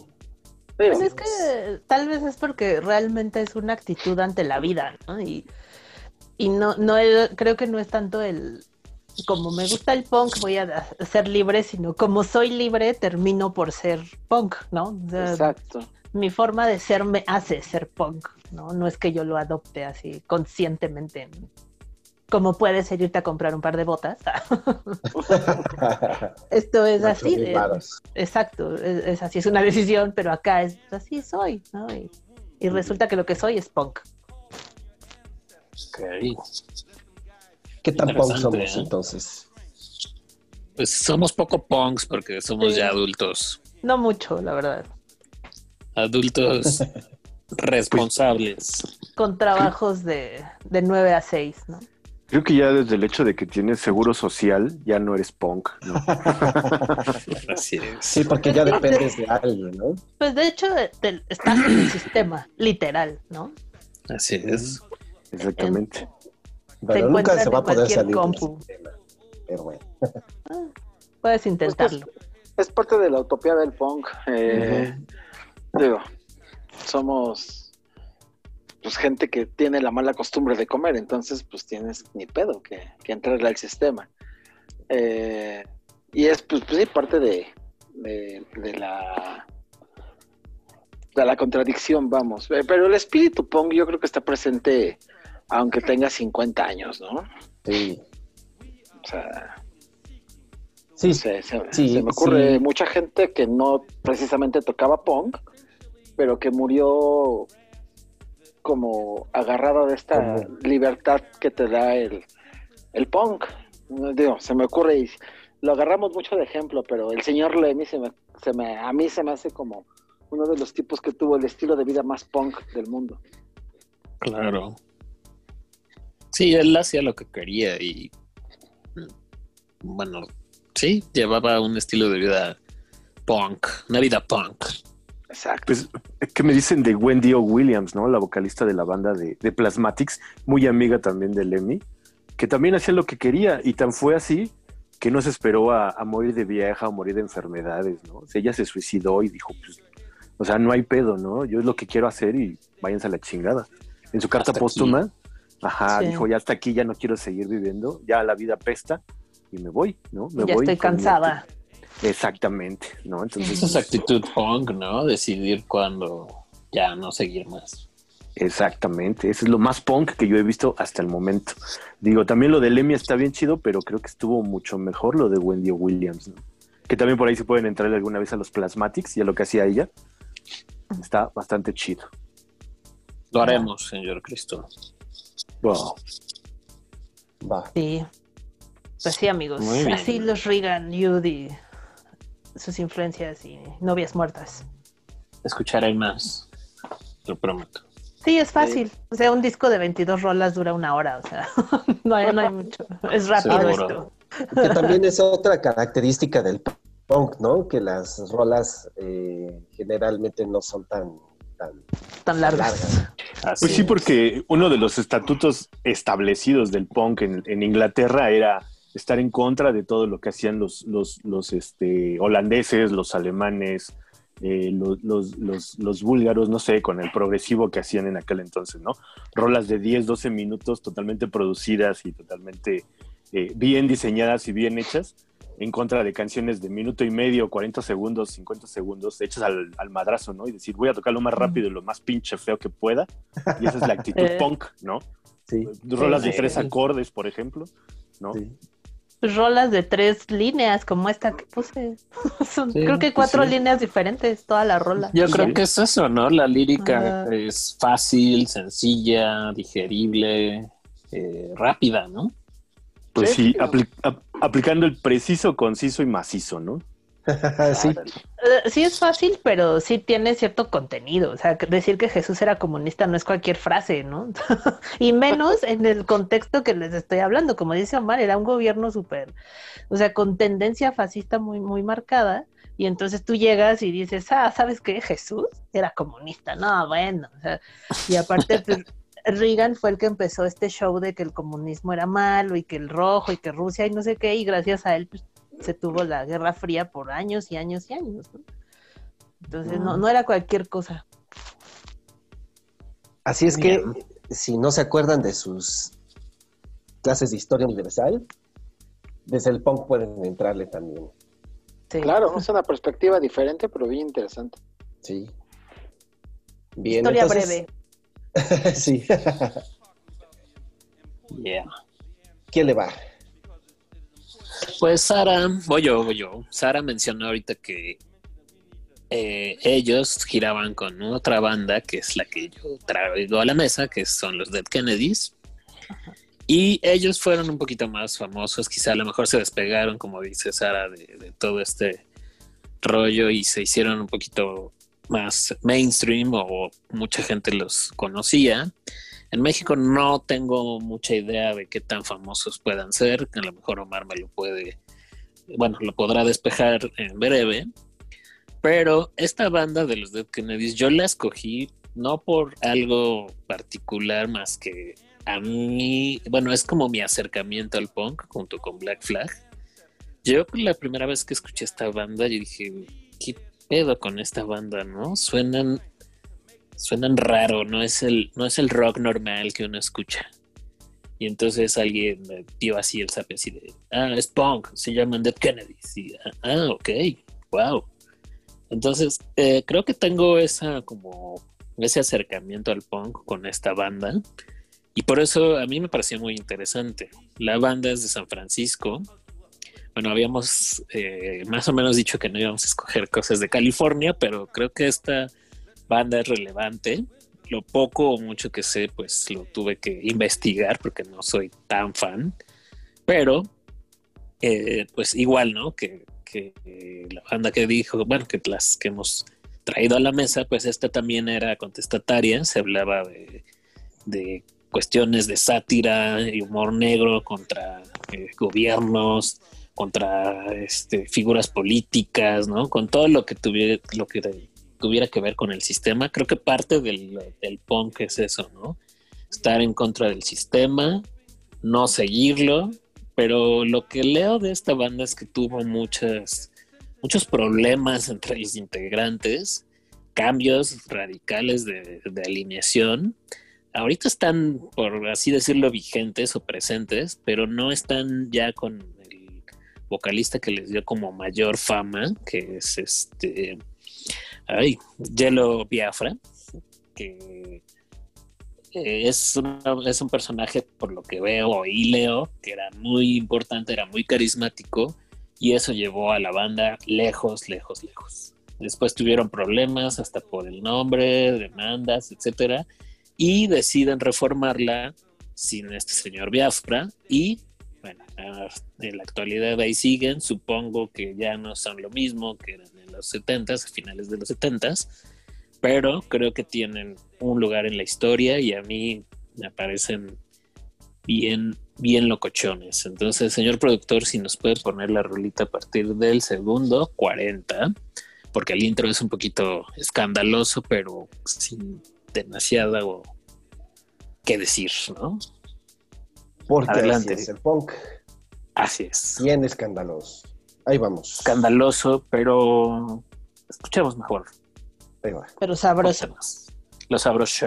Speaker 1: Pues es que tal vez es porque realmente es una actitud ante la vida, ¿no? Y, y no, no el- creo que no es tanto el como me gusta el punk voy a ser libre, sino como soy libre termino por ser punk, ¿no? O sea,
Speaker 4: Exacto.
Speaker 1: mi forma de ser me hace ser punk, ¿no? No es que yo lo adopte así conscientemente. Como puedes ir irte a comprar un par de botas. Esto es así. eh,
Speaker 3: varos.
Speaker 1: Exacto, es, es así, es una decisión, pero acá es así soy, ¿no? Y, y resulta que lo que soy es punk.
Speaker 5: Ok.
Speaker 3: ¿Qué tan punk somos
Speaker 5: ¿eh?
Speaker 3: entonces?
Speaker 5: Pues somos poco punks porque somos
Speaker 1: Sí.
Speaker 5: ya adultos.
Speaker 1: No mucho, la verdad.
Speaker 5: Adultos responsables.
Speaker 1: Con trabajos de, de 9 a 6, ¿no?
Speaker 2: Creo que ya desde el hecho de que tienes seguro social, ya no eres punk, ¿no?
Speaker 5: Así es.
Speaker 3: Sí, porque ya dependes de alguien, ¿no?
Speaker 1: Pues de hecho, te- estás en el sistema, literal, ¿no?
Speaker 5: Así es.
Speaker 2: Exactamente.
Speaker 3: Pero nunca se va a
Speaker 1: en
Speaker 3: poder
Speaker 1: cualquier
Speaker 3: salir del
Speaker 1: compu.
Speaker 3: sistema. Pero bueno.
Speaker 1: Puedes intentarlo.
Speaker 4: Es parte de la utopía del punk. eh, Digo, somos pues gente que tiene la mala costumbre de comer, entonces pues tienes ni pedo que, que entrarle al sistema. Eh, y es pues, pues, sí parte de, de, de la de la contradicción, vamos. Eh, Pero el espíritu punk yo creo que está presente aunque tenga 50 años, ¿no?
Speaker 3: Sí.
Speaker 4: O sea,
Speaker 3: Sí,
Speaker 4: se, se-
Speaker 3: Sí,
Speaker 4: se me ocurre
Speaker 3: sí.
Speaker 4: mucha gente que no precisamente tocaba punk, pero que murió como agarrada de esta libertad que te da el, el punk. Digo, se me ocurre y lo agarramos mucho de ejemplo, pero el señor Lemmy se me, se me, a mí se me hace como uno de los tipos que tuvo el estilo de vida más punk del mundo.
Speaker 5: Claro. Sí, él hacía lo que quería y bueno, sí, llevaba un estilo de vida punk, una vida punk.
Speaker 4: Exacto.
Speaker 2: Pues, ¿qué me dicen de Wendy O. Williams, ¿no? La vocalista de la banda de, de Plasmatics, muy amiga también de Lemmy, que también hacía lo que quería y tan fue así que no se esperó a, a morir de vieja o morir de enfermedades, ¿no? O sea, ella se suicidó y dijo, pues, o sea, no hay pedo, ¿no? Yo es lo que quiero hacer y váyanse a la chingada. En su carta
Speaker 5: Hasta
Speaker 2: póstuma, ajá,
Speaker 1: Sí.
Speaker 2: dijo, ya hasta aquí, ya no quiero seguir viviendo, ya la vida pesta y me voy, ¿no? Me
Speaker 1: ya
Speaker 2: voy
Speaker 1: estoy cansada.
Speaker 2: Exactamente, ¿no? Entonces,
Speaker 5: Esa es actitud punk, ¿no? Decidir cuándo ya no seguir más.
Speaker 2: Exactamente, eso es lo más punk que yo he visto hasta el momento. Digo, también lo de Lemmy está bien chido, pero creo que estuvo mucho mejor lo de Wendy. Williams, ¿no? que también por ahí se pueden entrar alguna vez a los Plasmatics y a lo que hacía ella. Está bastante chido.
Speaker 5: Lo haremos, señor Cristo.
Speaker 2: Wow.
Speaker 3: Va.
Speaker 1: Sí. Pues sí, amigos.
Speaker 5: Muy bien.
Speaker 1: Así los Reagan, Judy, sus influencias y novias muertas.
Speaker 5: Escucharé más. Lo prometo.
Speaker 1: Sí, es fácil. O sea, un disco de 22 rolas dura una hora. O sea, no hay, no hay mucho. Es rápido
Speaker 5: Seguro.
Speaker 1: esto.
Speaker 3: Que también es otra característica del punk, ¿no? Que las rolas eh, generalmente no son tan, tan
Speaker 1: Tan largas.
Speaker 3: largas.
Speaker 5: Así
Speaker 2: Pues sí,
Speaker 5: es.
Speaker 2: porque uno de los estatutos establecidos del punk en, en Inglaterra era estar en contra de todo lo que hacían los, los, los este, holandeses, los alemanes, eh, los, los, los, los búlgaros, no sé, con el progresivo que hacían en aquel entonces, ¿no? Rolas de 10, 12 minutos totalmente producidas y totalmente eh, bien diseñadas y bien hechas, en contra de canciones de minuto y medio, 40 segundos, 50 segundos, hechas al, al madrazo, ¿no? Y decir, voy a tocar lo más rápido y lo más pinche feo que pueda. Y esa es la actitud
Speaker 1: Eh.
Speaker 2: punk, ¿no?
Speaker 3: Sí.
Speaker 2: Rolas de
Speaker 5: Sí.
Speaker 2: tres acordes, por ejemplo, ¿no?
Speaker 3: sí.
Speaker 1: Rolas de tres líneas, como esta que puse. Son,
Speaker 5: Sí,
Speaker 1: creo que
Speaker 2: pues
Speaker 1: cuatro
Speaker 2: sí.
Speaker 1: líneas diferentes, toda la rola.
Speaker 5: Yo
Speaker 2: Sí.
Speaker 5: creo que es eso, ¿no? La lírica
Speaker 1: Ajá.
Speaker 5: es fácil, sencilla, digerible, eh, rápida, ¿no?
Speaker 2: Pues sí,
Speaker 4: Sí.
Speaker 2: apli- ap- aplicando el preciso, conciso y macizo, ¿no?
Speaker 3: sí.
Speaker 1: Eh, Sí es fácil, pero sí tiene cierto contenido. O sea, decir que Jesús era comunista no es cualquier frase, ¿no? y menos en el contexto que les estoy hablando. Como dice Omar, era un gobierno súper, o sea, con tendencia fascista muy, muy marcada. Y entonces tú llegas y dices, ah, ¿sabes qué? Jesús era comunista. No, bueno. O sea, y aparte, pues, Reagan fue el que empezó este show de que el comunismo era malo y que el rojo y que Rusia y no sé qué. Y gracias a él, pues, se tuvo la Guerra Fría por años y años y años. ¿no? Entonces no, no era cualquier cosa.
Speaker 3: Así es que,
Speaker 5: Bien.
Speaker 3: si no se acuerdan de sus clases de historia universal, desde el punk pueden entrarle también.
Speaker 1: Sí.
Speaker 4: Claro, es una perspectiva diferente, pero bien interesante.
Speaker 3: Sí. Bien,
Speaker 1: Historia
Speaker 3: entonces-
Speaker 1: breve.
Speaker 3: sí.
Speaker 5: Yeah.
Speaker 3: ¿Quién le va?
Speaker 5: Pues Sara, voy yo, voy yo. Sara mencionó ahorita que eh, ellos giraban con otra banda, que es la que yo traigo a la mesa, que son los Dead Kennedys. Y ellos fueron un poquito más famosos, quizá a lo mejor se despegaron, como dice Sara, de, de todo este rollo y se hicieron un poquito más mainstream o mucha gente los conocía. En México no tengo mucha idea de qué tan famosos puedan ser. A lo mejor Omar me lo puede, bueno, lo podrá despejar en breve. Pero esta banda de los Dead Kennedys yo la escogí no por algo particular más que a mí, bueno, es como mi acercamiento al punk junto con Black Flag. Yo la primera vez que escuché esta banda, yo dije, ¿qué pedo con esta banda, no? Suenan suenan raro, no es el, no es el rock normal que uno escucha. Y entonces alguien me dio así el sape así de, ah, es punk, se llaman Dead Kennedys. Y, ah, ah, ok, wow. Entonces, eh, creo que tengo esa como ese acercamiento al punk con esta banda. Y por eso a mí me pareció muy interesante. La banda es de San Francisco. Bueno, habíamos eh, más o menos dicho que no íbamos a escoger cosas de California, pero creo que esta banda es relevante. Lo poco o mucho que sé, pues lo tuve que investigar porque no soy tan fan. Pero, eh, pues igual, ¿no? Que, eh, la banda que dijo, bueno, que las que hemos traído a la mesa, pues esta también era contestataria, se hablaba de, de cuestiones de sátira y humor negro contra eh, gobiernos, contra este, figuras políticas, ¿no? Con todo lo que tuviera, que ver con el sistema. Creo que parte del, del punk es eso, ¿no? Estar en contra del sistema, no seguirlo, pero lo que leo de esta banda es que tuvo muchas, muchos problemas entre los integrantes, cambios radicales de, alineación ahorita están, por así decirlo, vigentes o presentes, pero no están ya con vocalista que les dio como mayor fama, que es este, ay, Yellow Biafra, que es, es un personaje, por lo que veo y leo, que era muy importante, era muy carismático, y eso llevó a la banda lejos, lejos, lejos. Después tuvieron problemas hasta por el nombre, demandas, etcétera y deciden reformarla sin este señor Biafra y bueno, en la actualidad ahí siguen, supongo que ya no son lo mismo que eran en los 70 a finales de los 70 pero creo que tienen un lugar en la historia y a mí me parecen bien, bien locochones. Entonces, señor productor, si nos puede poner la rolita a partir del segundo 40, porque el intro es un poquito escandaloso, pero sin demasiado que decir, ¿no?
Speaker 3: Porque
Speaker 5: Adelante.
Speaker 3: así es el punk.
Speaker 5: Así es.
Speaker 3: Bien escandaloso. Ahí vamos.
Speaker 5: Escandaloso, pero escuchemos mejor.
Speaker 3: Ahí va.
Speaker 1: Pero sabroso.
Speaker 5: Escuchemos. Lo sabroso.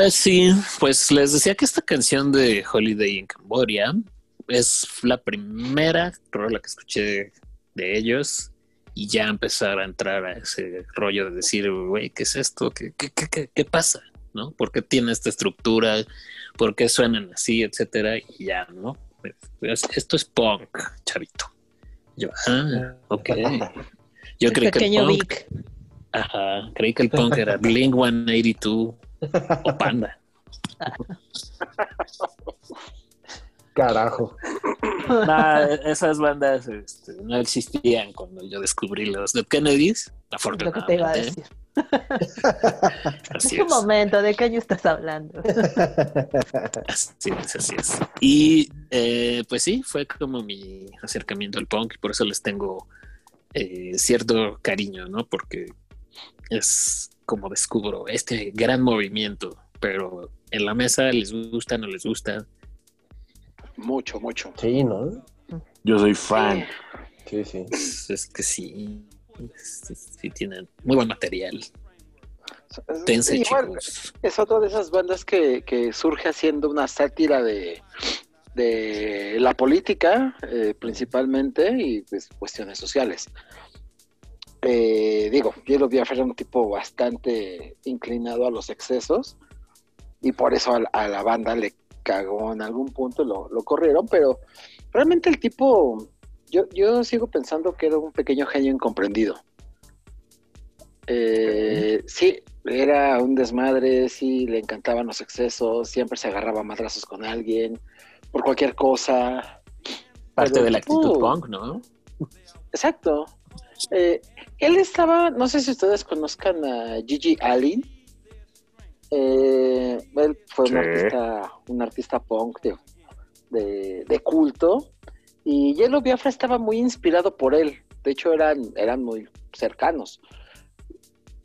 Speaker 5: Pues sí, pues les decía que esta canción de Holiday in Cambodia es la primera rola que escuché de ellos y ya empezar a entrar a ese rollo de decir, güey, ¿qué es esto? ¿Qué, qué, qué, qué, qué pasa? ¿No? ¿Por qué tiene esta estructura? ¿Por qué suenan así, etcétera? Y ya, ¿no? Esto es punk, chavito. Yo, ah, ok. Yo creí que el
Speaker 1: pequeño
Speaker 5: punk,
Speaker 1: Vic.
Speaker 5: ajá, creí que el punk era Blink 182 o Panda.
Speaker 3: Carajo.
Speaker 5: Nah, esas bandas este, no existían cuando yo descubrí los de Kennedys.
Speaker 1: Lo que te iba a decir.
Speaker 5: Así
Speaker 1: Es un momento, ¿de qué año estás hablando?
Speaker 5: Así es, así es. Y eh, pues sí, fue como mi acercamiento al punk y por eso les tengo eh, cierto cariño, ¿no? Porque es como descubro este gran movimiento, pero en la mesa les gusta, no les gusta.
Speaker 4: Mucho, mucho.
Speaker 3: Sí, ¿no?
Speaker 2: Yo soy fan.
Speaker 3: Sí, sí.
Speaker 5: Es, es que sí, sí, sí tienen muy buen material. Tense,
Speaker 4: Igual,
Speaker 5: chicos.
Speaker 4: es otra de esas bandas que, que surge haciendo una sátira de, de la política, eh, principalmente, y pues, cuestiones sociales. Eh, digo, Yellow Biafra era un tipo bastante inclinado a los excesos, y por eso a, la- a la banda le cagó en algún punto, lo, lo corrieron, pero realmente el tipo, yo, yo sigo pensando que era un pequeño genio incomprendido. Eh, sí, era un desmadre, sí, le encantaban los excesos, siempre se agarraba a madrazos con alguien, por cualquier cosa.
Speaker 5: Parte de la actitud punk, ¿no?
Speaker 4: Exacto. Eh, él estaba, no sé si ustedes conozcan a Gigi Allen. Eh, él fue un artista, un artista punk de, de, de culto. Y Yellow Biafra estaba muy inspirado por él. De hecho, eran, eran muy cercanos.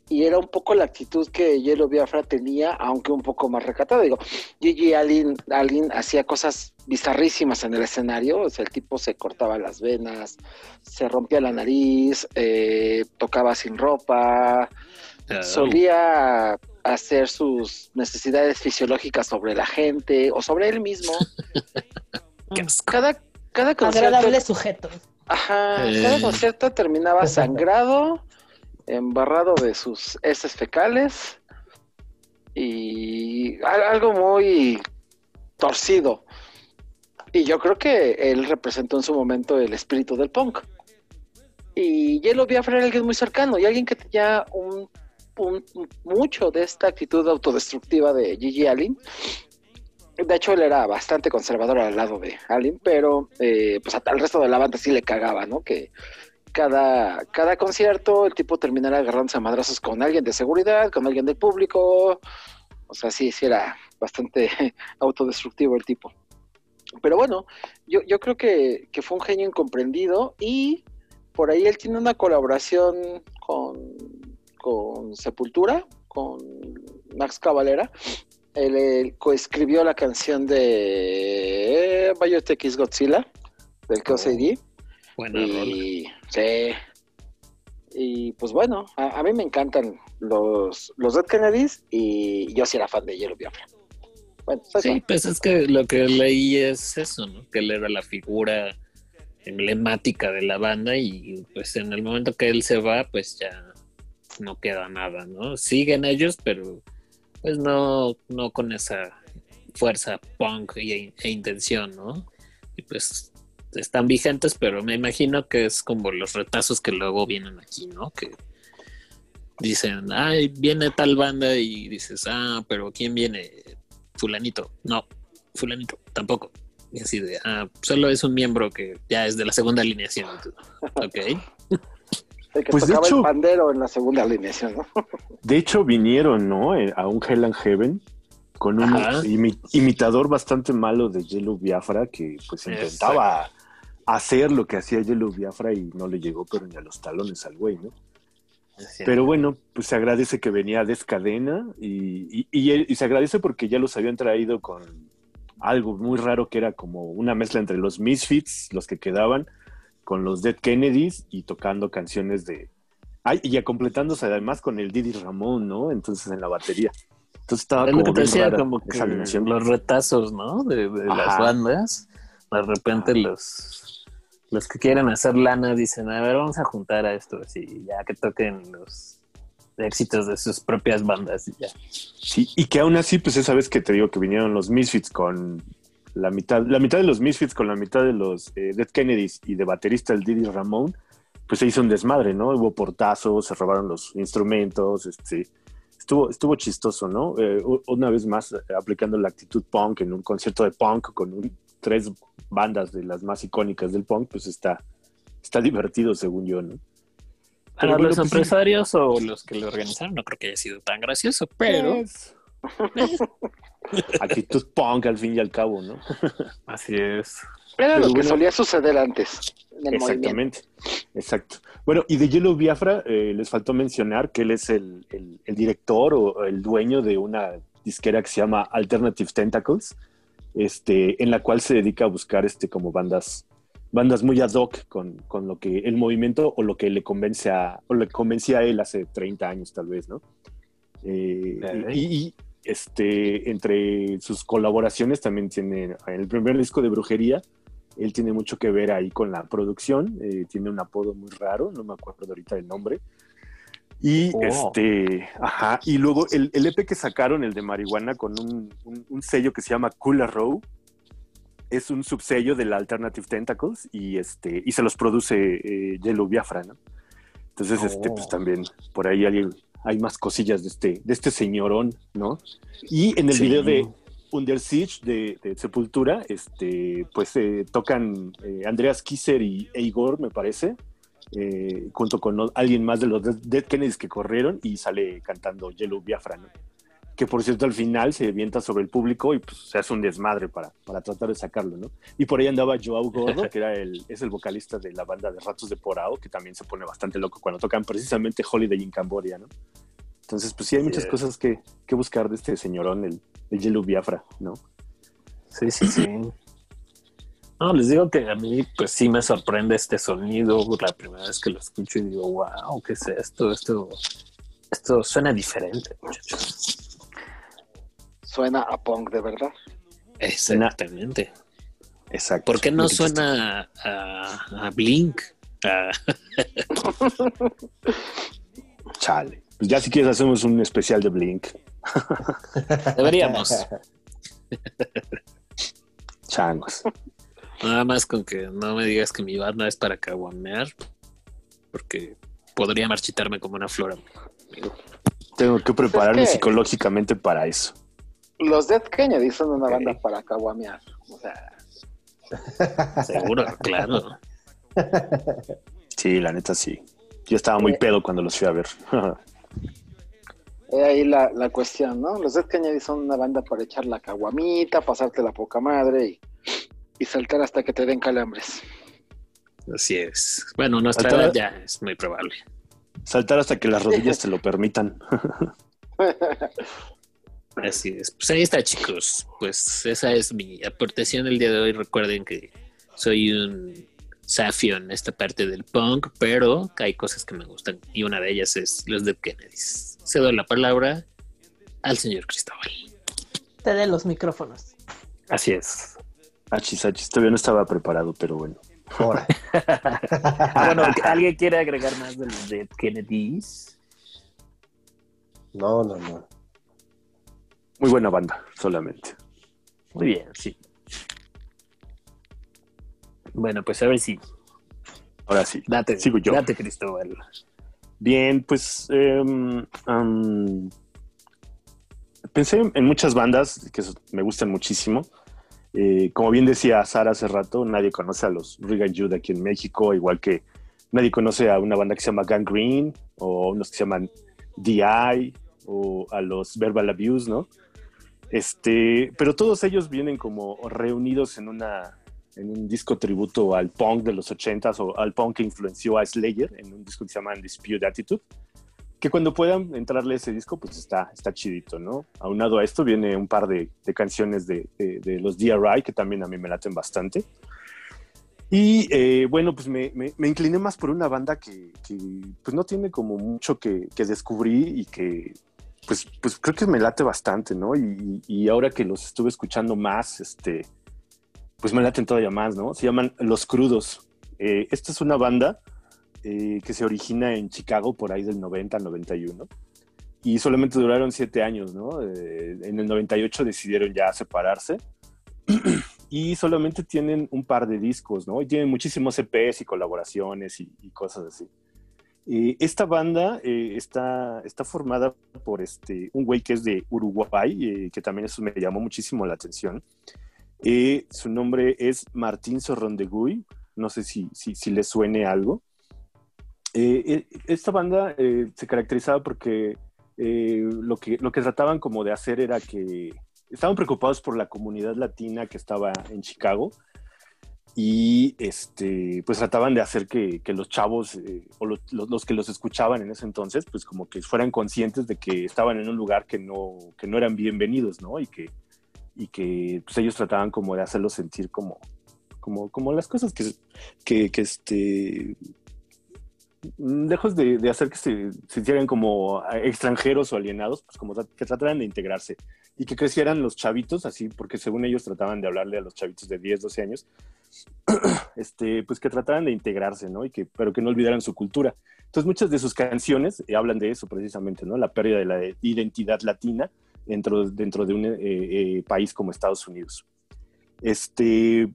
Speaker 4: Y era un poco la actitud que Yellow Biafra tenía, aunque un poco más recatada. Digo, Gigi Allen, Allen hacía cosas bizarrísimas en el escenario. O sea, el tipo se cortaba las venas, se rompía la nariz, eh, tocaba sin ropa,
Speaker 5: Ah,
Speaker 4: solía hacer sus necesidades fisiológicas sobre la gente o sobre él mismo. Cada, cada concierto,
Speaker 1: Agradable sujeto.
Speaker 4: ajá,
Speaker 5: Eh.
Speaker 4: cada concierto terminaba sangrado, embarrado de sus heces fecales y al- algo muy torcido. Y yo creo que él representó en su momento el espíritu del punk. Y Yellow Biafra era alguien muy cercano y alguien que tenía un, un- mucho de esta actitud autodestructiva de Gigi Allen. De hecho, él era bastante conservador al lado de Allen, pero eh, pues al resto de la banda sí le cagaba, ¿no? Que cada, cada concierto el tipo terminara agarrándose a madrazos con alguien de seguridad, con alguien del público. O sea, sí, sí era bastante autodestructivo el tipo. Pero bueno, yo, yo creo que, fue un genio incomprendido y por ahí él tiene una colaboración con, con Sepultura, con Max Cavalera. Él, coescribió la canción de Biotech is Godzilla, del Chaos
Speaker 5: Buena rola.
Speaker 4: Y, sí. Y pues bueno, a, a mí me encantan los, los Dead Kennedys y yo sí era fan de Yellow Biafra. Bueno, soy
Speaker 5: Sí, pues es que lo que leí es eso, ¿no? Que él era la figura emblemática de la banda y pues en el momento que él se va, pues ya no queda nada, ¿no? Siguen ellos, pero pues no, no con esa fuerza punk y- e intención, ¿no? Y pues están vigentes, pero me imagino que es como los retazos que luego vienen aquí, ¿no? Que dicen, ay, viene tal banda y dices, ah, pero ¿quién viene? Fulanito. No, fulanito, tampoco. Y así de, ah, solo es un miembro que ya es de la segunda alineación. Ok.
Speaker 4: El que
Speaker 2: Pues, de hecho-
Speaker 4: el pandero en la segunda alineación, ¿no?
Speaker 2: De hecho, vinieron, ¿no? Eh, A un Hell and Heaven con un imi- imitador bastante malo de Yellow Biafra que pues intentaba hacer lo que hacía Yellow Biafra y no le llegó pero ni a los talones al güey, ¿no? Pero bueno, pues se agradece que venía Descadena y, y, y, él- y se agradece porque ya los habían traído con algo muy raro que era como una mezcla entre los Misfits, los que quedaban, con los Dead Kennedys y tocando canciones de... Ay, y ya completándose además con el Didi Ramón, ¿no? Entonces en la batería. Entonces estaba
Speaker 5: Es lo
Speaker 2: como
Speaker 5: que te decía,
Speaker 2: rara
Speaker 5: como que los retazos, ¿no? De, de las bandas. De repente los, los que quieren hacer lana dicen, a ver, vamos a juntar a estos y ya que toquen los éxitos de sus propias bandas y ya.
Speaker 2: Sí, y que aún así, pues esa vez que te digo que vinieron los Misfits con la mitad, la mitad de los Misfits con la mitad de los eh, Dead Kennedys y de baterista el Didi Ramón, pues se hizo un desmadre, ¿no? Hubo portazos, se robaron los instrumentos, este, estuvo, estuvo chistoso, ¿no? Eh, una vez más eh, aplicando la actitud punk en un concierto de punk con un- tres bandas de las más icónicas del punk, pues está, está divertido según yo, ¿no?
Speaker 5: Para
Speaker 2: bueno,
Speaker 5: los
Speaker 2: pues sí.
Speaker 5: empresarios o los que lo organizaron, no creo que haya sido tan gracioso, pero
Speaker 2: Pues, actitud punk al fin y al cabo, ¿no?
Speaker 5: así es.
Speaker 4: Era
Speaker 2: Pero
Speaker 4: lo que solía suceder antes en el movimiento.
Speaker 2: Exactamente, exacto. Bueno, y de Yellow Biafra eh, les faltó mencionar que él es el, el- el director o el dueño de una disquera que se llama Alternative Tentacles, este, en la cual se dedica a buscar este, como bandas, bandas muy ad hoc con, con lo que el movimiento o lo que le convence a, o le convencía a él hace 30 años tal vez, ¿no? Eh, y, y, este, entre sus colaboraciones también tiene en el primer disco de Brujería, él tiene mucho que ver ahí con la producción, eh, tiene un apodo muy raro, no me acuerdo ahorita el nombre. Y
Speaker 5: Oh.
Speaker 2: este, ajá, y luego el, el EP que sacaron, el de marihuana, con un, un- un sello que se llama Cooler Row, es un subsello de la Alternative Tentacles y este, y se los produce eh, Yellow Biafra, ¿no? Entonces, este,
Speaker 5: Oh.
Speaker 2: pues también por ahí hay, hay más cosillas de este, de este señorón, ¿no? Y en el
Speaker 5: Sí.
Speaker 2: video de Under Siege de, de Sepultura, este, pues eh, tocan eh, Andreas Kisser y Igor, me parece, eh, junto con alguien más de los Dead- Kennedys que corrieron y sale cantando Yellow Biafra, ¿no? que por cierto al final se avienta sobre el público y pues se hace un desmadre para, para tratar de sacarlo, ¿no? Y por ahí andaba Joao Gordo, que era el, es el vocalista de la banda de Ratos de Porao, que también se pone bastante loco cuando tocan precisamente Holiday in Cambodia, ¿no? Entonces, pues sí hay muchas cosas que, que buscar de este señorón, el, el Yellow Biafra, ¿no?
Speaker 5: Sí, sí, sí. No, les digo que a mí, pues sí me sorprende este sonido la primera vez que lo escucho y digo, wow, ¿qué es esto? Esto, esto suena diferente, muchachos.
Speaker 4: Suena a punk de verdad.
Speaker 5: Exactamente.
Speaker 2: Exacto.
Speaker 5: ¿Por qué no suena a, a Blink? A-
Speaker 2: Chale. Pues ya si quieres hacemos un especial de Blink.
Speaker 5: deberíamos.
Speaker 2: Changos.
Speaker 5: Nada más con que no me digas que mi banda es para caguamear, porque podría marchitarme como una flor. amigo.
Speaker 2: Tengo que prepararme
Speaker 4: Es que-
Speaker 2: psicológicamente para eso.
Speaker 4: Los Dead Kennedy son una banda para caguamear. O sea,
Speaker 5: Seguro, claro.
Speaker 2: Sí, la neta sí. Yo estaba muy
Speaker 4: Eh.
Speaker 2: pedo cuando los fui a ver.
Speaker 4: he ahí la, la cuestión, ¿no? Los Dead Kennedy son una banda para echar la caguamita, pasarte la poca madre y, y saltar hasta que te den calambres.
Speaker 5: Así es. Bueno, nuestra edad ya es muy probable.
Speaker 2: Saltar hasta que las rodillas te lo permitan.
Speaker 5: Así es. Pues ahí está, chicos. Pues esa es mi aportación el día de hoy. Recuerden que soy un safio en esta parte del punk, pero hay cosas que me gustan y una de ellas es los Dead Kennedys. Cedo la palabra al señor Cristóbal.
Speaker 1: Te den los micrófonos.
Speaker 5: Así es.
Speaker 2: Achis, achis, todavía no estaba preparado, pero bueno.
Speaker 3: Ahora.
Speaker 5: Ah, bueno, ¿alguien quiere agregar más de los Dead Kennedys?
Speaker 3: No, no, no.
Speaker 2: Muy buena banda, solamente.
Speaker 5: Muy bien, sí. Bueno, pues a ver si.
Speaker 2: Ahora sí.
Speaker 5: Date,
Speaker 2: Sigo yo.
Speaker 5: date, Cristóbal.
Speaker 2: Bien, pues em, pensé en muchas bandas que me gustan muchísimo. Eh, como bien decía Sara hace rato, nadie conoce a los Regan Jude aquí en México, igual que nadie conoce a una banda que se llama Gang Green o unos que se llaman DI o a los Verbal Abuse, ¿no? Este, pero todos ellos vienen como reunidos en una en un disco tributo al punk de los 80s o al punk que influenció a Slayer en un disco que se llama Dispute Attitude. Que cuando puedan entrarle ese disco, pues está, está chidito, ¿no? Aunado a esto viene un par de, de canciones de, de- de los DRI que también a mí me laten bastante. Y eh, bueno, pues me, me- me incliné más por una banda que, que, pues no tiene como mucho que, que descubrí y que pues, pues creo que me late bastante, ¿no? Y- y ahora que los estuve escuchando más, este, pues me laten todavía más, ¿no? Se llaman Los Crudos. Eh, esta es una banda eh, que se origina en Chicago por ahí del 90 al 91 y solamente duraron siete años, ¿no? Eh, en el 98 decidieron ya separarse y solamente tienen un par de discos, ¿no? Y tienen muchísimos EPs y colaboraciones y, y cosas así. Eh, esta banda eh, está, está formada por este, un güey que es de Uruguay, eh, que también eso me llamó muchísimo la atención. Eh, su nombre es Martín Sorrondeguy, no sé si, si, si le suene algo. Eh, eh, esta banda eh, se caracterizaba porque eh, lo, que, lo que trataban como de hacer era que estaban preocupados por la comunidad latina que estaba en Chicago y este, pues trataban de hacer que, que los chavos eh, o los, los- que los escuchaban en ese entonces, pues como que fueran conscientes de que estaban en un lugar que no, que no eran bienvenidos, ¿no? Y que, y que pues, ellos trataban como de hacerlos sentir como, como, como las cosas que, que, que este, lejos de, de hacer que se sintieran como extranjeros o alienados, pues como que trataran de integrarse y que crecieran los chavitos, así, porque según ellos trataban de hablarle a los chavitos de 10, 12 años, este, pues que trataran de integrarse, ¿no? Y que, pero que no olvidaran su cultura. Entonces muchas de sus canciones eh, hablan de eso precisamente, ¿no? La pérdida de la identidad latina dentro, dentro de un eh, eh, país como Estados Unidos. Este,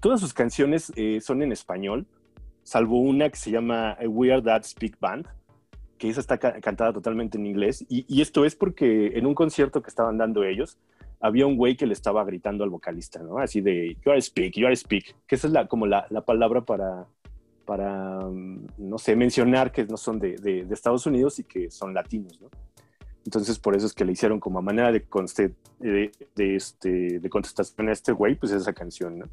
Speaker 2: todas sus canciones eh, son en español, salvo una que se llama We Are That Speak Band, que esa está ca- cantada totalmente en inglés. Y, esto es porque en un concierto que estaban dando ellos, había un güey que le estaba gritando al vocalista, ¿no? Así de, you are speak, you are speak, que esa es la, como la, la palabra para, para, mm, no sé, mencionar que no son de, de- Estados Unidos y que son latinos, ¿no? Entonces, por eso es que le hicieron como manera de, conste- de este, de contestación a este güey, pues esa canción, ¿no?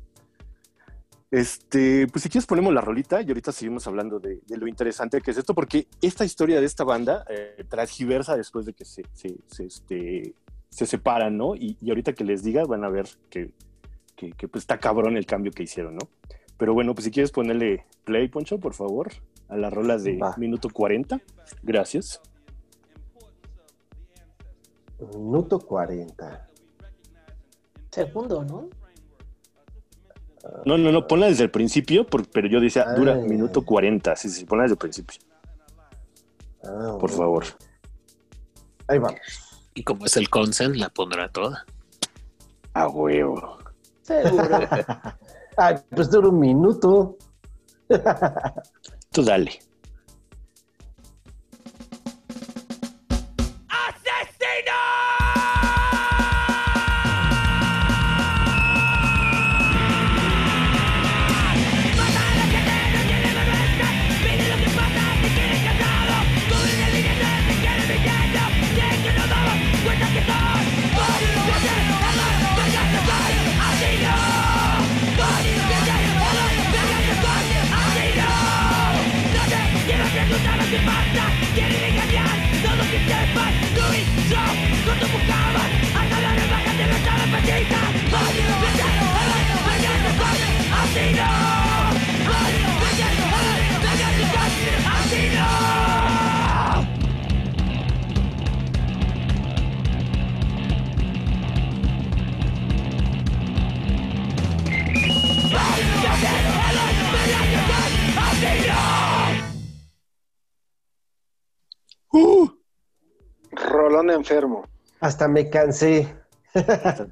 Speaker 2: Este, pues si quieres ponemos la rolita y ahorita seguimos hablando de, de lo interesante que es esto, porque esta historia de esta banda eh, transgiversa después de que se, se, se, este, se separan, ¿no? Y, y ahorita que les diga van a ver que, que, que, pues está cabrón el cambio que hicieron, ¿no? Pero bueno, pues si quieres ponerle play, Poncho, por favor, a las rolas de
Speaker 3: Va.
Speaker 2: minuto 40. Gracias.
Speaker 3: Minuto 40.
Speaker 1: Segundo, ¿no?
Speaker 2: No, no, no, ponla desde el principio, pero yo decía, dura
Speaker 3: Ay.
Speaker 2: minuto 40. Sí, sí, ponla desde el principio,
Speaker 3: Ah,
Speaker 2: por
Speaker 3: bueno.
Speaker 2: favor.
Speaker 3: Ahí vamos.
Speaker 5: Y como es el consent, la pondrá toda.
Speaker 2: A huevo.
Speaker 1: Seguro.
Speaker 3: Ay, pues dura un minuto.
Speaker 2: Tú dale.
Speaker 4: Enfermo.
Speaker 3: Hasta me cansé.
Speaker 2: hasta,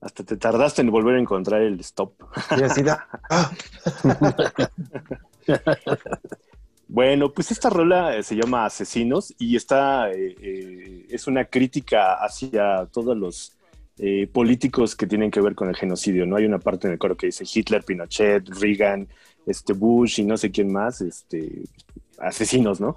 Speaker 2: hasta te tardaste en volver a encontrar el stop.
Speaker 3: Y así da. Ah,
Speaker 2: Bueno, pues esta rola eh, se llama Asesinos y está, eh, eh, es una crítica hacia todos los eh, políticos que tienen que ver con el genocidio, ¿no? Hay una parte en el coro que dice Hitler, Pinochet, Reagan, este Bush y no sé quién más, este, asesinos, ¿no?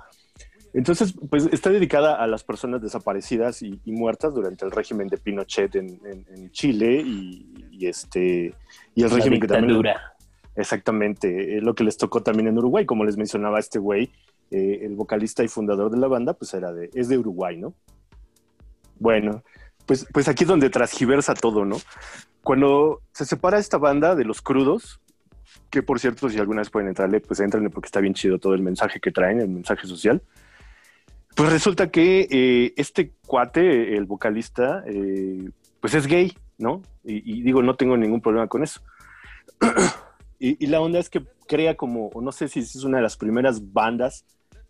Speaker 2: Entonces, pues está dedicada a las personas desaparecidas y, y muertas durante el régimen de Pinochet en, en- en Chile y, y este y el
Speaker 5: La
Speaker 2: régimen que también
Speaker 5: dictadura.
Speaker 2: Exactamente, es lo que les tocó también en Uruguay, como les mencionaba este güey, eh, el vocalista y fundador de la banda, pues era de, es de Uruguay, ¿no? Bueno, pues, pues aquí es donde transgiversa todo, ¿no? Cuando se separa esta banda de los crudos, que por cierto, si alguna vez pueden entrarle, pues entrenle porque está bien chido todo el mensaje que traen, el mensaje social. Pues resulta que eh, este cuate, el vocalista, eh, pues es gay, ¿no? Y, y digo, no tengo ningún problema con eso. Y, y la onda es que crea como, no sé si es una de las primeras bandas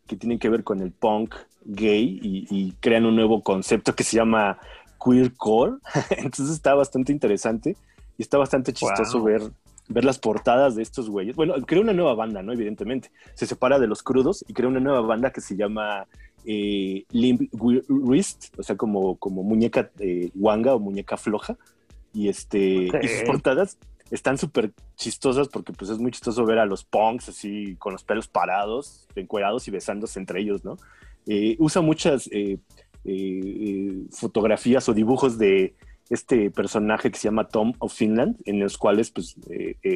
Speaker 2: que tienen que ver con el punk gay y, y crean un nuevo concepto que se llama queercore. Entonces está bastante interesante y está bastante chistoso
Speaker 5: Wow.
Speaker 2: ver, ver las portadas de estos güeyes. Bueno, crea una nueva banda, ¿no? Evidentemente. Se separa de los crudos y crea una nueva banda que se llama eh, Limp Wrist, o sea, como, como muñeca eh, guanga o muñeca floja. Y, este, y sus portadas están súper chistosas porque pues es muy chistoso ver a los punks así con los pelos parados, encuerados y besándose entre ellos, ¿no? Eh, usa muchas eh, eh, eh, fotografías o dibujos de este personaje que se llama Tom of Finland, en los cuales pues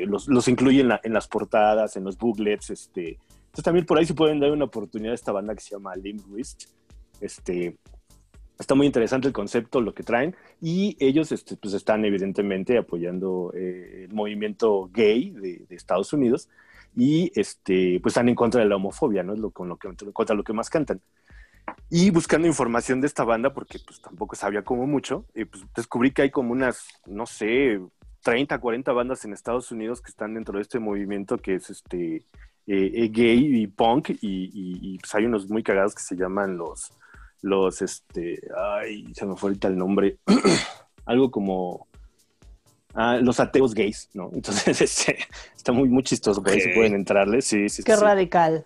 Speaker 2: los, los incluye en, la- en las portadas, en los booklets, este... Entonces también por ahí se pueden dar una oportunidad a esta banda que se llama Limp Wrist. Este, está muy interesante el concepto, lo que traen, y ellos este, pues están evidentemente apoyando eh, el movimiento gay de, de Estados Unidos y este, pues están en contra de la homofobia, ¿no? Es lo, con lo que, contra lo que más cantan. Y buscando información de esta banda, porque pues tampoco sabía como mucho, eh, pues descubrí que hay como unas, no sé, 30, 40 bandas en Estados Unidos que están dentro de este movimiento que es este eh, eh, gay y punk, y, y- y, pues hay unos muy cagados que se llaman los, los, este, ay, se me fue ahorita el nombre, algo como ah, los ateos gays, ¿no? Entonces, este, está muy, muy chistoso,
Speaker 5: Ok.
Speaker 2: se pueden entrarle, sí, sí,
Speaker 1: Qué
Speaker 2: sí.
Speaker 1: radical.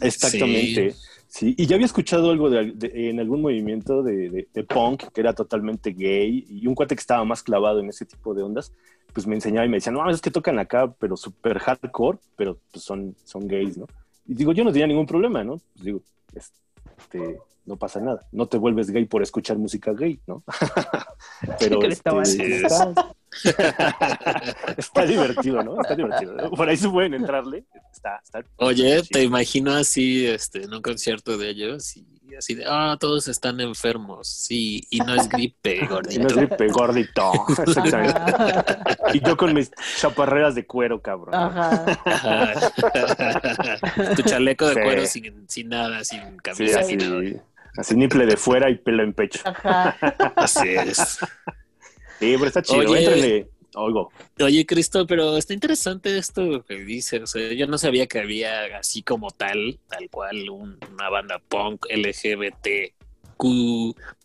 Speaker 2: Exactamente. Sí. y ya había escuchado algo de, de- en algún movimiento de, de- de punk que era totalmente gay y un cuate que estaba más clavado en ese tipo de ondas, pues me enseñaba y me decía, no, es que tocan acá, pero súper hardcore, pero pues son, son gays, ¿no? Y digo, yo no tenía ningún problema, ¿no? Pues digo, es- este, no pasa nada. No te vuelves gay por escuchar música gay, ¿no? Pero este,
Speaker 3: Está-
Speaker 2: está divertido, ¿no? Está divertido. Por ahí se pueden entrarle. Está, está
Speaker 5: Oye, te imagino así, este, en un concierto de ellos y así de, ah, todos están enfermos, sí, y no es gripe,
Speaker 2: Y no
Speaker 5: gordito.
Speaker 2: es gripe, gordito. Exactamente.
Speaker 1: Ajá.
Speaker 2: Y yo con mis chaparreras de cuero, cabrón. ¿no?
Speaker 1: Ajá.
Speaker 5: Ajá. tu chaleco de
Speaker 2: Sí.
Speaker 5: cuero sin, sin nada, sin
Speaker 2: Sí,
Speaker 5: camisa,
Speaker 2: así,
Speaker 5: sin nada.
Speaker 2: así niple de fuera y pelo en pecho.
Speaker 1: Ajá.
Speaker 5: Así es.
Speaker 2: Sí, pero está chido.
Speaker 5: Oye.
Speaker 2: Oigo.
Speaker 5: Oye, Cristo, pero está interesante esto que dices. O sea, yo no sabía que había así como tal, tal cual, un- una banda punk LGBTQ.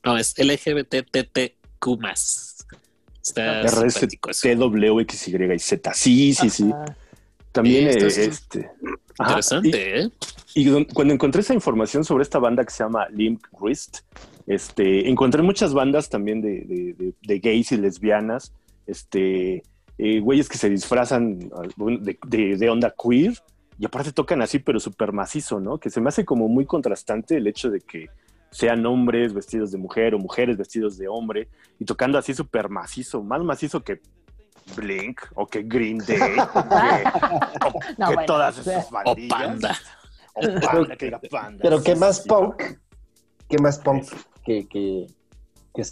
Speaker 5: No, es LGBTTQ más. Está
Speaker 2: Y Z. Sí, sí, sí. También, eh,
Speaker 5: es
Speaker 2: este. Ajá.
Speaker 5: Interesante, ¿eh?
Speaker 2: Y, cuando encontré esa información sobre esta banda que se llama Limp Wrist, este, encontré muchas bandas también de, de- de- de gays y lesbianas, este, eh, güeyes que se disfrazan de, de- de onda queer y aparte tocan así, pero súper macizo, ¿no? Que se me hace como muy contrastante el hecho de que sean hombres vestidos de mujer o mujeres vestidos de hombre y tocando así súper macizo, más macizo que Blink o que Green Day, o que, o
Speaker 1: No,
Speaker 2: que
Speaker 1: bueno,
Speaker 2: todas esas
Speaker 5: O
Speaker 2: bandillas.
Speaker 5: panda.
Speaker 2: O panda, que diga panda.
Speaker 3: Pero qué
Speaker 2: Sí,
Speaker 3: más punk, qué más punk que, que, que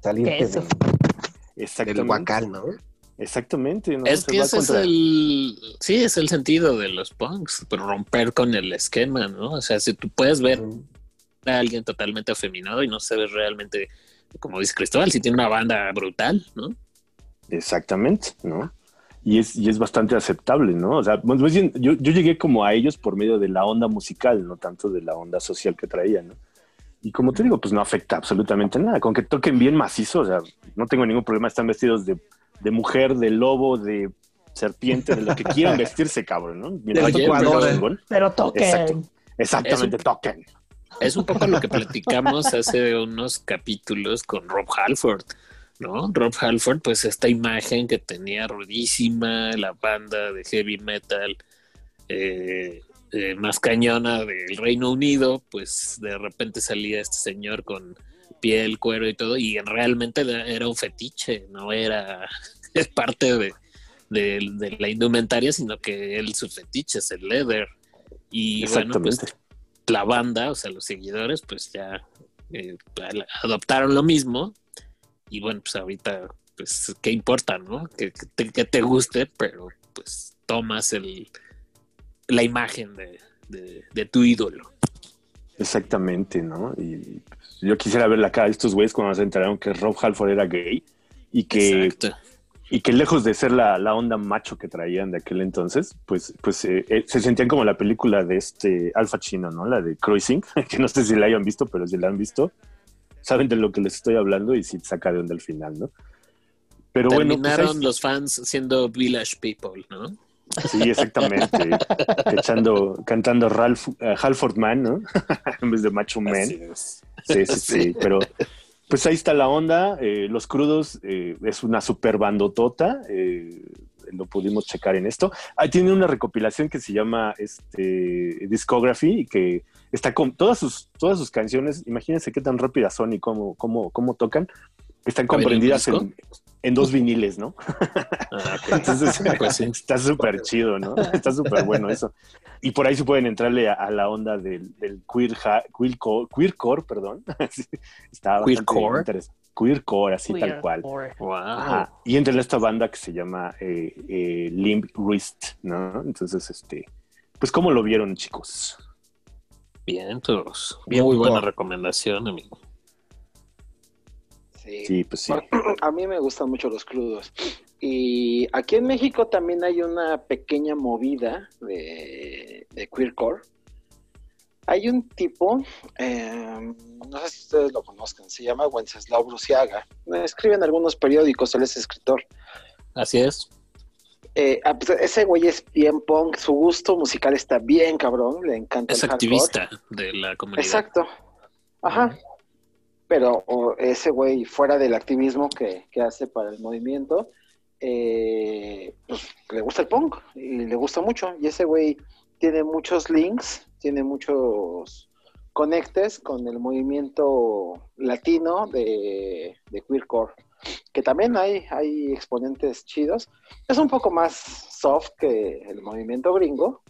Speaker 3: salirte
Speaker 1: Que eso.
Speaker 3: de-
Speaker 2: Exactamente.
Speaker 3: del guacal, ¿no?
Speaker 2: Exactamente. ¿no?
Speaker 5: Es
Speaker 2: Se
Speaker 5: que
Speaker 2: va
Speaker 5: ese es el. Sí, es el sentido de los punks, pero romper con el esquema, ¿no? O sea, si tú puedes ver a alguien totalmente afeminado y no sabes realmente, como dice Cristóbal, si tiene una banda brutal, ¿no?
Speaker 2: Exactamente, ¿no? Y es, y es bastante aceptable, ¿no? O sea, más bien, yo, yo llegué como a ellos por medio de la onda musical, no tanto de la onda social que traían, ¿no? Y como te digo, pues no afecta absolutamente nada. Con que toquen bien macizo, o sea, no tengo ningún problema. Están vestidos de, de mujer, de lobo, de serpiente, de lo que quieran vestirse, cabrón, ¿no? Mientras toquen
Speaker 5: pero-
Speaker 1: toquen.
Speaker 2: Exacto. Exactamente, toquen.
Speaker 5: Es un poco lo que platicamos hace unos capítulos con Rob Halford, ¿no? Rob Halford, pues esta imagen que tenía rudísima, la banda de heavy metal eh, eh, más cañona del Reino Unido, pues de repente salía este señor con piel, cuero y todo, y realmente era un fetiche, no era es parte de, de- de la indumentaria, sino que él su fetiche es el leather. Y bueno, pues la banda, o sea, los seguidores, pues ya eh, adoptaron lo mismo. Y bueno, pues ahorita, pues, ¿qué importa, no? Que, que te, que te guste, pero pues tomas el, la imagen de, de- de tu ídolo.
Speaker 2: Exactamente, ¿no? Y pues, yo quisiera ver la cara de estos güeyes cuando se enteraron que Rob Halford era gay y que,
Speaker 5: Exacto.
Speaker 2: y que lejos de ser la, la onda macho que traían de aquel entonces, pues, pues eh, eh, se sentían como la película de este Alfa Chino, ¿no? La de Cruising, que no sé si la hayan visto, pero si la han visto, saben de lo que les estoy hablando y si saca de onda al final, ¿no? Pero bueno, pues,
Speaker 5: Terminaron
Speaker 2: ahí-
Speaker 5: los fans siendo Village People, ¿no?
Speaker 2: Sí, exactamente, echando, cantando Ralph, eh, Halford Man, ¿no? en vez de Macho Man.
Speaker 5: Así es.
Speaker 2: Sí, sí, sí, pero pues ahí está la onda. eh, Los Crudos eh, es una super bandotota. eh, lo pudimos checar en esto. Ahí tiene una recopilación que se llama este, Discography y que está con todas sus, todas sus canciones. Imagínense qué tan rápidas son y cómo, cómo, cómo tocan. Están
Speaker 5: ¿Caben en un
Speaker 2: comprendidas en, en dos viniles, ¿no?
Speaker 5: Ah.
Speaker 2: Entonces,
Speaker 5: Pues sí.
Speaker 2: está súper chido, ¿no? Está súper bueno eso. Y por ahí se pueden entrarle a, a la onda del, del queer, ha- queercore, queercore, perdón. Está bastante
Speaker 5: Queercore.
Speaker 2: interesante. Queercore, así tal
Speaker 1: Queer
Speaker 2: cual.
Speaker 1: core.
Speaker 5: Wow.
Speaker 2: Ajá. Y entre esta banda que se llama eh, eh, Limp Wrist, ¿no? Entonces, este, pues, ¿cómo lo vieron, chicos?
Speaker 5: Bien, todos.
Speaker 3: Bien,
Speaker 5: Muy buena recomendación, amigo.
Speaker 4: Sí.
Speaker 2: Sí, pues sí.
Speaker 4: A mí me gustan mucho los crudos. Y aquí en México también hay una pequeña movida de, de queercore. Hay un tipo, eh, no sé si ustedes lo conozcan, se llama Wenceslao Bruciaga. Escribe en algunos periódicos, él es escritor.
Speaker 5: Así es.
Speaker 4: Eh, ah, pues, ese güey es bien punk, su gusto musical está bien cabrón, le encanta
Speaker 5: Es
Speaker 4: el hardcore.
Speaker 5: activista de la comunidad.
Speaker 4: Exacto. Ajá. Pero ese güey, fuera del activismo que, que hace para el movimiento, eh, pues le gusta el punk y le gusta mucho. Y ese güey tiene muchos links, tiene muchos conectes con el movimiento latino de, de queercore, que también hay, hay exponentes chidos. Es un poco más soft que el movimiento gringo,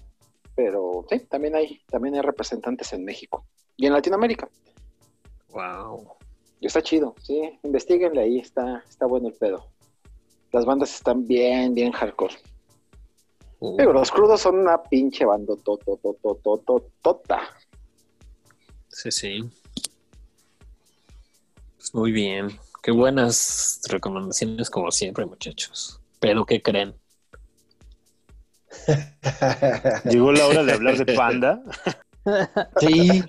Speaker 4: pero sí, también hay, también hay representantes en México y en Latinoamérica.
Speaker 5: Wow.
Speaker 4: Y está chido, sí, investiguenle ahí, está, está bueno el pedo. Las bandas están bien, bien hardcore.
Speaker 5: Uh,
Speaker 4: Pero los crudos son una pinche banda tota.
Speaker 5: sí, sí. Pues muy bien. Qué buenas recomendaciones como siempre, muchachos. Pero ¿qué creen?
Speaker 2: Llegó la hora de hablar de Panda.
Speaker 3: sí,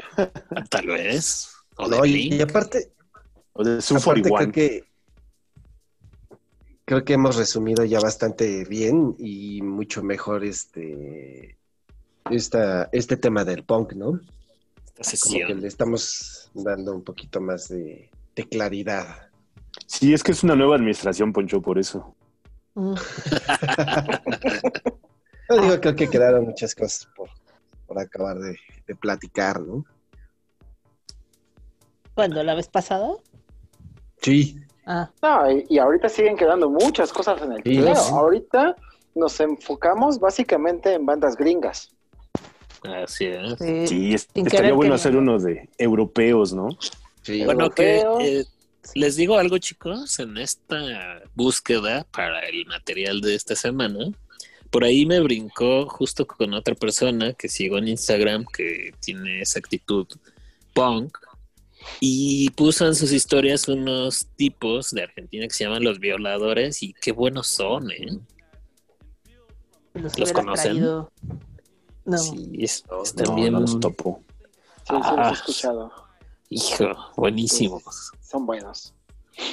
Speaker 5: Tal vez. O de
Speaker 3: no, y,
Speaker 5: Blink.
Speaker 3: y aparte,
Speaker 2: O de
Speaker 3: aparte creo
Speaker 2: 41.
Speaker 3: que creo que hemos resumido ya bastante bien y mucho mejor este esta, este tema del punk, ¿no?
Speaker 5: Esta
Speaker 3: Como que le estamos dando un poquito más de, de claridad.
Speaker 2: Sí, es que es una nueva administración, Poncho, por eso.
Speaker 1: Mm.
Speaker 3: Yo digo, creo que quedaron muchas cosas por, por acabar de, de platicar, ¿no?
Speaker 1: ¿Cuándo? ¿La vez pasada?
Speaker 3: Sí,
Speaker 1: Ah,
Speaker 4: No, y, y ahorita siguen quedando muchas cosas en el
Speaker 3: Sí,
Speaker 4: tintero.
Speaker 3: sí.
Speaker 4: Ahorita nos enfocamos básicamente en bandas gringas.
Speaker 5: Así es.
Speaker 1: sí.
Speaker 2: Sí, es-
Speaker 1: Sin
Speaker 2: estaría bueno
Speaker 1: queriendo.
Speaker 2: hacer uno de europeos, ¿no?
Speaker 3: sí.
Speaker 5: Bueno, que
Speaker 4: europeo.
Speaker 5: eh, les digo algo, chicos, en esta búsqueda para el material de esta semana, por ahí me brincó justo con otra persona que sigo en Instagram que tiene esa actitud punk y puso en sus historias unos tipos de Argentina que se llaman los violadores y qué buenos son, ¿eh?
Speaker 1: Los,
Speaker 5: ¿Los
Speaker 1: hubiera
Speaker 5: conocen?
Speaker 1: traído. No.
Speaker 5: Sí, es-
Speaker 3: No,
Speaker 5: están
Speaker 2: No,
Speaker 5: bien.
Speaker 2: no los topo.
Speaker 4: Sí, sí, los
Speaker 5: Ah.
Speaker 4: he escuchado.
Speaker 5: Hijo, buenísimos.
Speaker 4: Son buenos.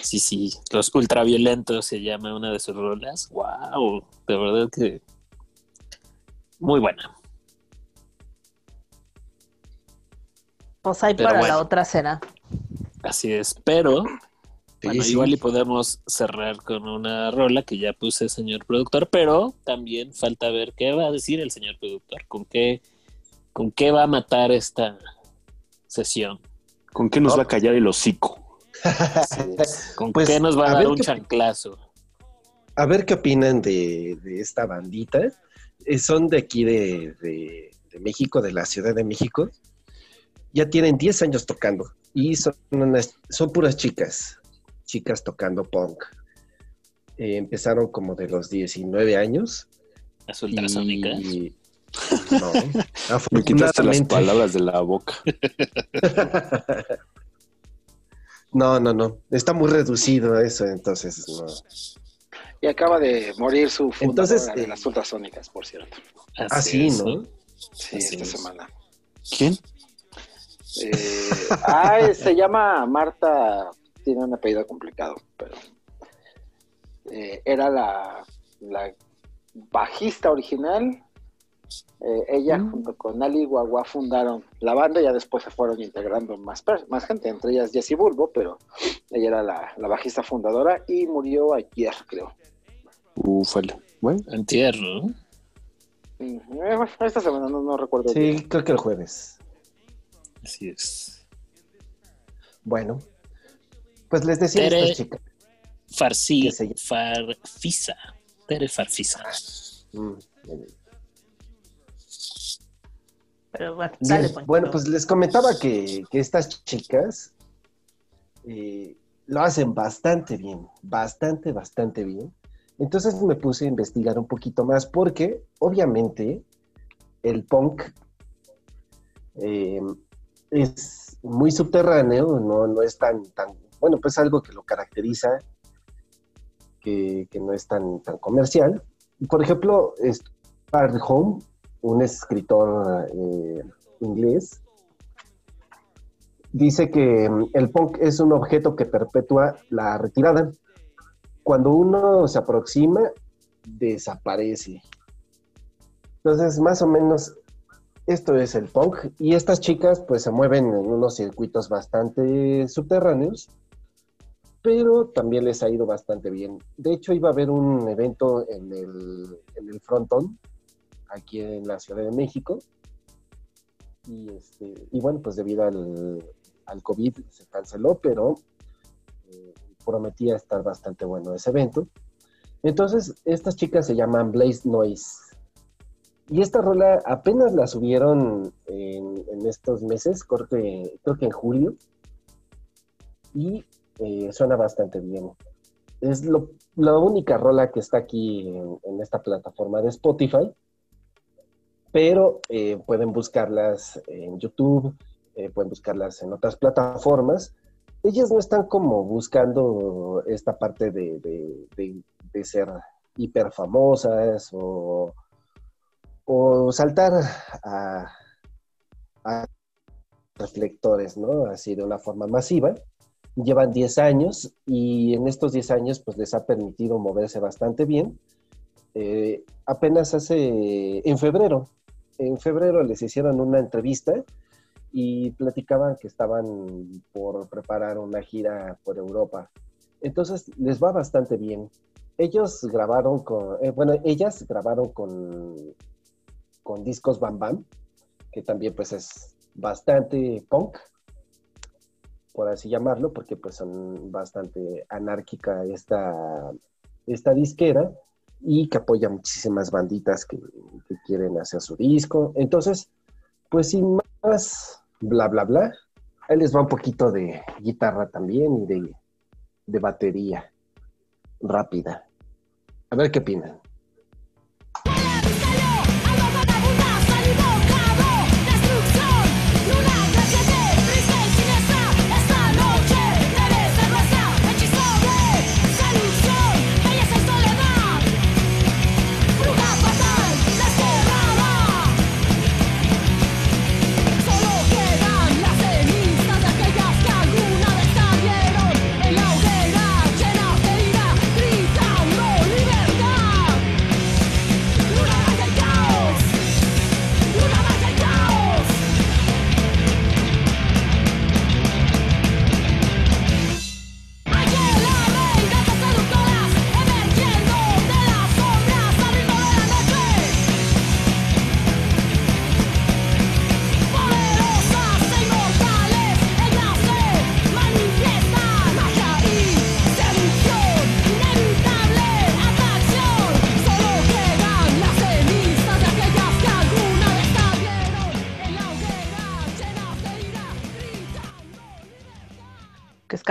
Speaker 5: Sí, sí, los ultraviolentos se llama una de sus rolas. Wow, de verdad que muy buena.
Speaker 1: Pues
Speaker 5: Pero
Speaker 1: para
Speaker 5: bueno.
Speaker 1: la otra será.
Speaker 5: Así es, pero
Speaker 3: Sí,
Speaker 5: bueno,
Speaker 3: sí.
Speaker 5: igual y podemos cerrar con una rola que ya puse señor productor, pero también falta ver qué va a decir el señor productor, con qué, con qué va a matar esta sesión,
Speaker 2: ¿Con qué nos
Speaker 3: No.
Speaker 2: va a callar el hocico?
Speaker 5: con
Speaker 3: Pues,
Speaker 5: qué nos va a,
Speaker 3: a
Speaker 5: dar un
Speaker 3: qué-
Speaker 5: chanclazo.
Speaker 3: A ver qué opinan de, de esta bandita. Eh, son de aquí de, de- de México, de la Ciudad de México. Ya tienen 10 años tocando y son, unas- son puras chicas, chicas tocando punk. Eh, empezaron como de los 19 años.
Speaker 5: Las ultrasónicas.
Speaker 3: Y, no,
Speaker 2: Me quitaste las palabras de la boca.
Speaker 3: No, no, no. Está muy reducido eso, entonces no.
Speaker 4: Y acaba de morir su fundadora
Speaker 3: Entonces,
Speaker 4: de
Speaker 3: eh,
Speaker 4: las ultrasónicas, por cierto.
Speaker 3: Así,
Speaker 5: es,
Speaker 3: ¿no?
Speaker 4: Sí,
Speaker 5: Así
Speaker 4: esta
Speaker 5: es.
Speaker 4: semana.
Speaker 2: ¿Quién?
Speaker 4: Eh, ah, se llama Marta, tiene un apellido complicado, pero eh, era la, la bajista original. Eh, ella
Speaker 1: Mm.
Speaker 4: junto con Ali Guagua fundaron la banda y ya después se fueron integrando más, más gente, entre ellas Jessie Bulbo, pero ella era la, la bajista fundadora y murió ayer, creo.
Speaker 2: Ufale. Bueno,
Speaker 5: Antier, ¿no?
Speaker 4: Eh, Esta semana no, no recuerdo bien.
Speaker 3: Sí, creo que el jueves.
Speaker 5: Así es.
Speaker 3: Bueno, pues les decía a
Speaker 5: Tere-
Speaker 3: estas chicas.
Speaker 5: Farsi,
Speaker 3: ¿Qué se llama?
Speaker 5: Farfisa. Tere Farfisa.
Speaker 3: Mm,
Speaker 1: Pero bueno, dale, Poncho.
Speaker 3: Bueno, pues les comentaba que, que estas chicas eh, lo hacen bastante bien, bastante, bastante bien. Entonces me puse a investigar un poquito más porque obviamente el punk eh, es muy subterráneo, no, no es tan, tan, bueno, pues algo que lo caracteriza, que, que no es tan, tan comercial. Por ejemplo, Home, un escritor eh, inglés, dice que mm, el punk es un objeto que perpetúa la retirada. Cuando uno se aproxima, desaparece. Entonces, más o menos, esto es el punk. Y estas chicas, pues, se mueven en unos circuitos bastante subterráneos, pero también les ha ido bastante bien. De hecho, iba a haber un evento en el, en el frontón, aquí en la Ciudad de México. Y, este, y bueno, pues debido al, al COVID se canceló, pero eh, prometía estar bastante bueno ese evento. Entonces, estas chicas se llaman Blaze Noise. Y esta rola apenas la subieron en, estos meses, creo creo que en julio. Y eh, suena bastante bien. Es lo- la única rola que está aquí en, en esta plataforma de Spotify. Pero eh, pueden buscarlas en YouTube, eh, pueden buscarlas en otras plataformas. Ellas no están como buscando esta parte de, de- de- de ser hiper famosas o, o saltar a, reflectores, ¿no? Así de una forma masiva. Llevan 10 años y en estos 10 años pues les ha permitido moverse bastante bien. Eh, apenas hace, en febrero, en febrero les hicieron una entrevista y platicaban que estaban por preparar una gira por Europa. Entonces les va bastante bien. Ellos grabaron con, eh, bueno, ellas grabaron con, con discos Bam Bam, que también pues es bastante punk, por así llamarlo, porque pues son bastante anárquica esta, esta disquera y que apoya muchísimas banditas que, quieren hacer su disco. Entonces, pues sin más bla bla bla, ahí les va un poquito de guitarra también y de, de batería rápida. A ver qué opinan.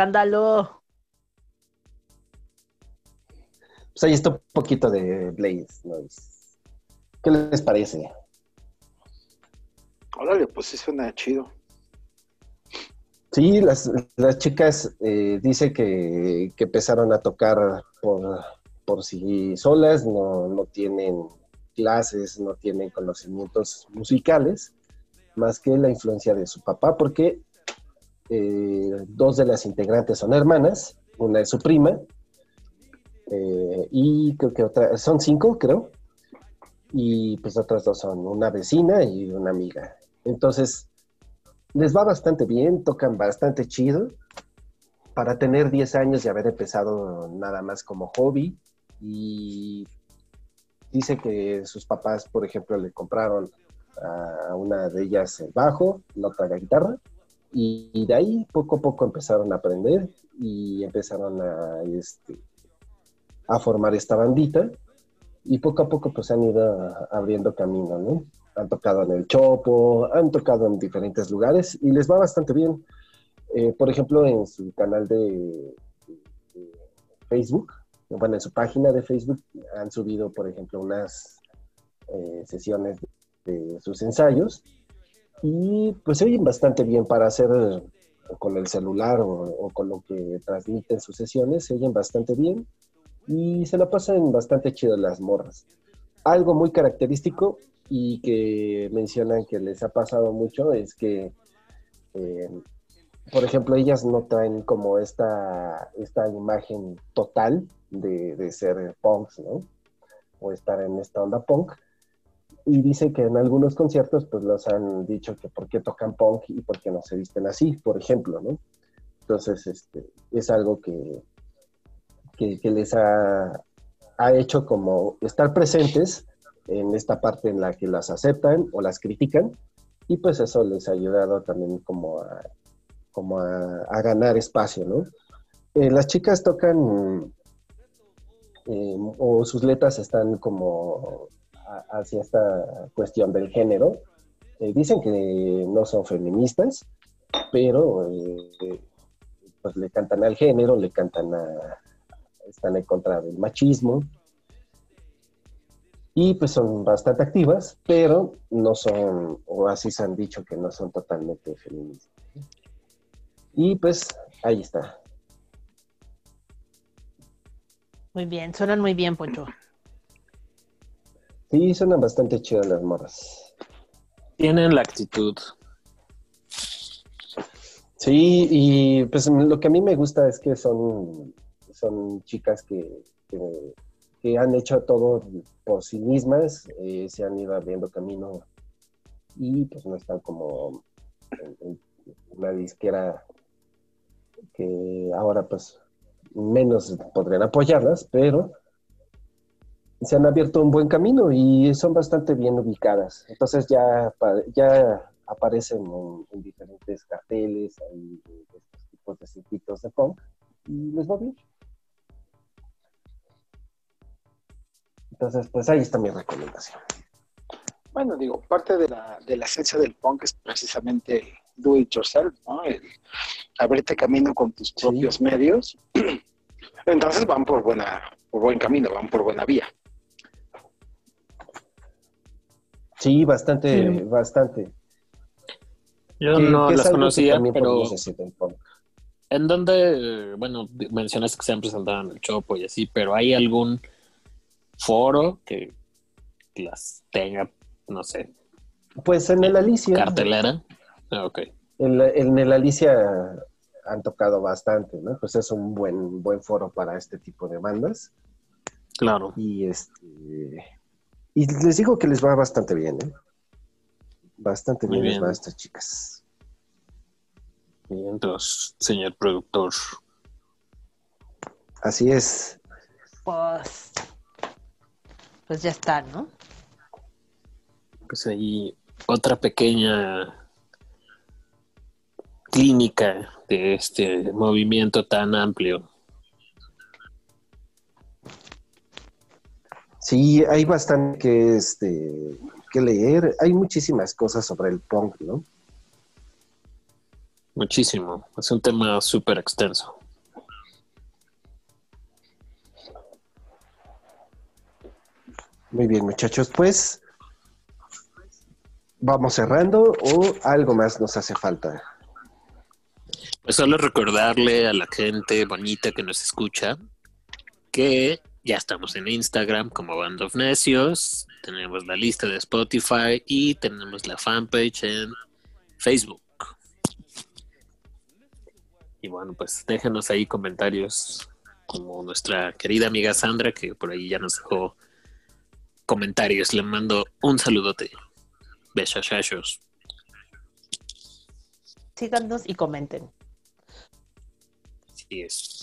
Speaker 1: Escándalo!
Speaker 3: Pues ahí está un poquito de Blaze Noise. ¿Qué les parece?
Speaker 4: Órale, pues sí suena chido.
Speaker 3: Sí, las, las chicas eh, dice que, que empezaron a tocar por, por sí solas, no, no tienen clases, no tienen conocimientos musicales, más que la influencia de su papá, porque eh, dos de las integrantes son hermanas, una es su prima, eh, y creo que otra, son cinco, creo, y pues otras dos son una vecina y una amiga. Entonces, les va bastante bien, tocan bastante chido. Para tener 10 años y haber empezado nada más como hobby. Y dice que sus papás, por ejemplo, le compraron a una de ellas el bajo, la otra la guitarra. Y, de ahí poco a poco empezaron a aprender y empezaron a, este, a formar esta bandita. Y poco a poco pues han ido abriendo camino, ¿no? han tocado en el Chopo, han tocado en diferentes lugares y les va bastante bien. Eh, por ejemplo, en su canal de, de Facebook, bueno, en su página de Facebook han subido, por ejemplo, unas eh, sesiones de sus ensayos y pues se oyen bastante bien para hacer con el celular o, o con lo que transmiten sus sesiones, se oyen bastante bien y se lo pasan bastante chido las morras. Algo muy característico y que mencionan que les ha pasado mucho es que, eh, por ejemplo, ellas no traen como esta, esta imagen total de, de ser punks, ¿no? O estar en esta onda punk. Y dice que en algunos conciertos pues los han dicho que por qué tocan punk y por qué no se visten así, por ejemplo, ¿no? Entonces, este, es algo que, que, les ha, ha hecho como estar presentes en esta parte en la que las aceptan o las critican Y pues eso les ha ayudado también como a, como a ganar espacio, ¿no? Eh, las chicas tocan, eh, o sus letras están como hacia esta cuestión del género. Eh, dicen que no son feministas, pero eh, pues le cantan al género, le cantan a, están en contra del machismo. Y pues son bastante activas, pero no son, o así se han dicho que no son totalmente feministas. Y pues ahí está.
Speaker 1: Muy bien, suenan muy bien, Poncho.
Speaker 3: Sí, suenan bastante chidas las morras.
Speaker 5: Tienen la actitud.
Speaker 3: Sí, y pues lo que a mí me gusta es que son, son chicas que, que, que han hecho todo por sí mismas, eh, se han ido abriendo camino y pues no están como en, en una disquera que ahora pues menos podrían apoyarlas, pero se han abierto un buen camino y son bastante bien ubicadas. Entonces ya, ya aparecen en, en diferentes carteles, hay de estos tipos de circuitos de punk y les va bien. Entonces, pues ahí está mi recomendación.
Speaker 4: Bueno, digo, parte de la, de la esencia del punk es precisamente el do it yourself, ¿no? El abrirte camino con tus propios medios. Entonces van por buena, por buen camino, van por buena vía.
Speaker 3: Sí, bastante,
Speaker 1: Sí.
Speaker 3: bastante.
Speaker 5: Yo no las conocía, pero. ¿en dónde, bueno, mencionaste que se han presentado en el Chopo y así, pero hay algún foro que las tenga, no sé,
Speaker 3: Pues en el Alicia,
Speaker 5: cartelera? Ah, ok.
Speaker 3: en, la- en el Alicia han tocado bastante, ¿no? Pues es un buen, buen foro para este tipo de bandas.
Speaker 5: Claro.
Speaker 3: Y este y les digo que les va bastante bien, ¿eh? Bastante
Speaker 5: Muy
Speaker 3: bien, les
Speaker 5: bien.
Speaker 3: va a estas chicas.
Speaker 5: Entonces, señor productor,
Speaker 3: Así es.
Speaker 1: Pues, pues ya está, ¿no?
Speaker 5: pues ahí otra pequeña clínica de este movimiento tan amplio.
Speaker 3: Sí, hay bastante que, este, que leer. Hay muchísimas cosas sobre el punk, ¿no?
Speaker 5: Muchísimo. Es un tema súper extenso.
Speaker 3: Muy bien, muchachos, pues vamos cerrando o algo más nos hace falta.
Speaker 5: Pues solo recordarle a la gente bonita que nos escucha que ya estamos en Instagram como Band of Necios, tenemos la lista de Spotify y tenemos la fanpage en Facebook. Y bueno, pues déjenos ahí comentarios como nuestra querida amiga Sandra que por ahí ya nos dejó comentarios. Le mando un saludote. Besos.
Speaker 1: Síganos y comenten.
Speaker 5: Así es.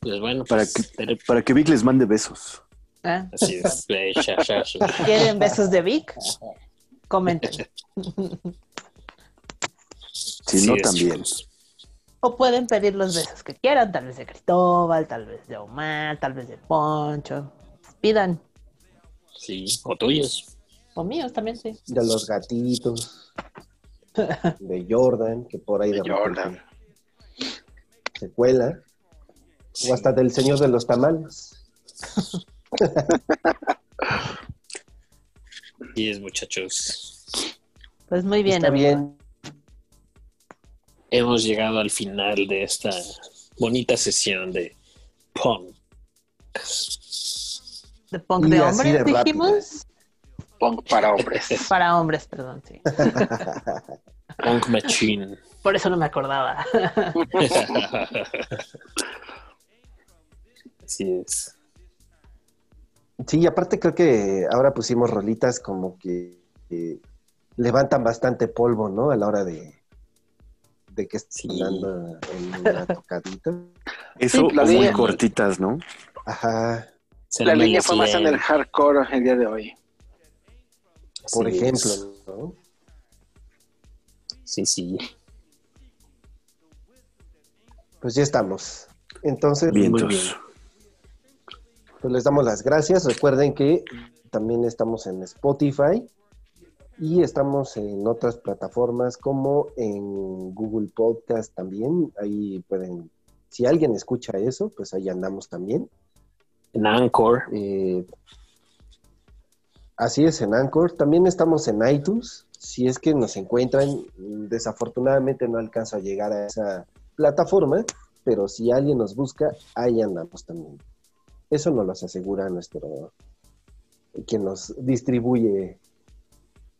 Speaker 5: Pues bueno,
Speaker 2: Para
Speaker 5: pues,
Speaker 2: que, para que Vic les mande besos.
Speaker 1: ¿eh?
Speaker 5: Así es.
Speaker 1: ¿Quieren besos de Vic? Comenten.
Speaker 2: Si no,
Speaker 5: es,
Speaker 2: también.
Speaker 5: chicos.
Speaker 1: O pueden pedir los besos que quieran, tal vez de Cristóbal, tal vez de Omar, tal vez de Poncho. Pidan.
Speaker 5: Sí, o tuyos.
Speaker 1: O míos también, sí.
Speaker 3: De los gatitos, de Jordan, que por ahí de,
Speaker 4: De Jordan.
Speaker 3: se cuela, o hasta del señor de los tamales.
Speaker 5: Así es, muchachos.
Speaker 1: Pues muy bien,
Speaker 3: Está
Speaker 1: amigo.
Speaker 3: bien.
Speaker 5: Hemos llegado al final de esta bonita sesión de punk.
Speaker 1: De punk
Speaker 3: Y
Speaker 1: de hombres,
Speaker 3: de
Speaker 1: dijimos.
Speaker 4: Punk para hombres.
Speaker 1: Para hombres, perdón, sí.
Speaker 5: Punk Machine.
Speaker 1: Por eso no me acordaba.
Speaker 5: Así es.
Speaker 3: Sí, y aparte creo que ahora pusimos rolitas como que, que levantan bastante polvo, ¿no? A la hora de, de que estés
Speaker 5: Sí.
Speaker 3: sonando en una tocadita.
Speaker 2: Eso, o muy
Speaker 4: línea-
Speaker 2: cortitas, ¿no?
Speaker 3: Ajá,
Speaker 4: La línea fue más en el hardcore el día de hoy.
Speaker 3: por ejemplo,
Speaker 5: es.
Speaker 3: ¿no?
Speaker 5: Sí, sí.
Speaker 3: Pues ya estamos. Entonces,
Speaker 5: Bien.
Speaker 3: Pues les damos las gracias. Recuerden que también estamos en Spotify y estamos en otras plataformas como en Google Podcast también. Ahí pueden, si alguien escucha eso, pues ahí andamos también.
Speaker 5: En Anchor.
Speaker 3: Eh, así es, en Anchor. También estamos en iTunes. Si es que nos encuentran, desafortunadamente no alcanzo a llegar a esa plataforma, pero si alguien nos busca, ahí andamos también. Eso nos lo asegura nuestro, quien nos distribuye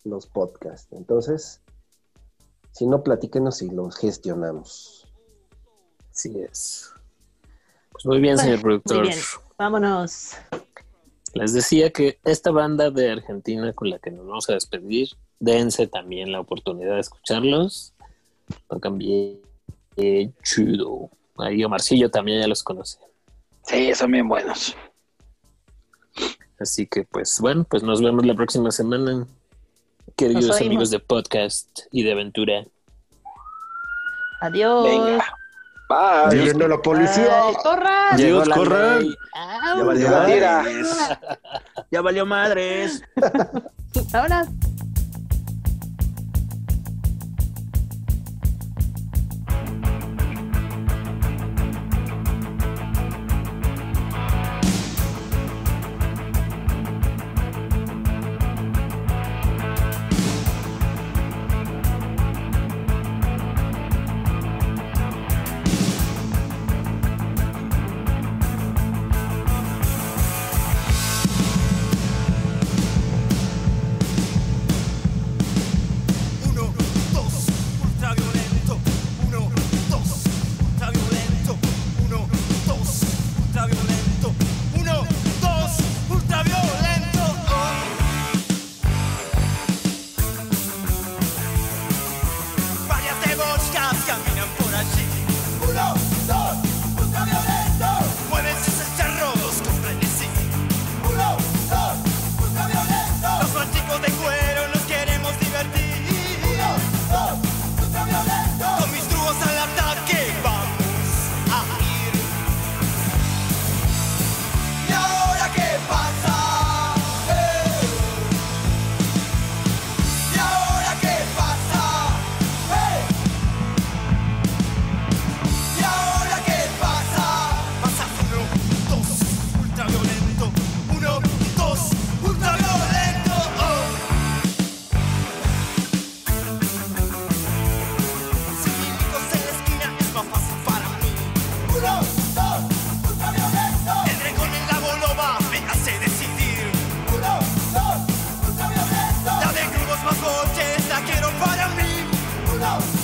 Speaker 3: los podcasts. Entonces, si no, platíquenos y los gestionamos.
Speaker 5: Así es. Pues muy bien, señor productor.
Speaker 1: muy bien. Vámonos.
Speaker 5: Les decía que esta banda de Argentina con la que nos vamos a despedir, dense también la oportunidad de escucharlos. Tocan bien eh, chido. Ahí Omarcillo también ya los conoce.
Speaker 4: Sí, son bien buenos.
Speaker 5: Así que pues bueno, pues nos vemos la próxima semana. Queridos
Speaker 1: Nos oímos.
Speaker 5: amigos de podcast y de aventura.
Speaker 1: Adiós.
Speaker 4: Venga. Bye.
Speaker 3: Viendo la policía.
Speaker 1: Ay, corran.
Speaker 5: Llegó la
Speaker 2: corran.
Speaker 6: Ya valió madres. Ya valió madres.
Speaker 1: Ahora. Quero get up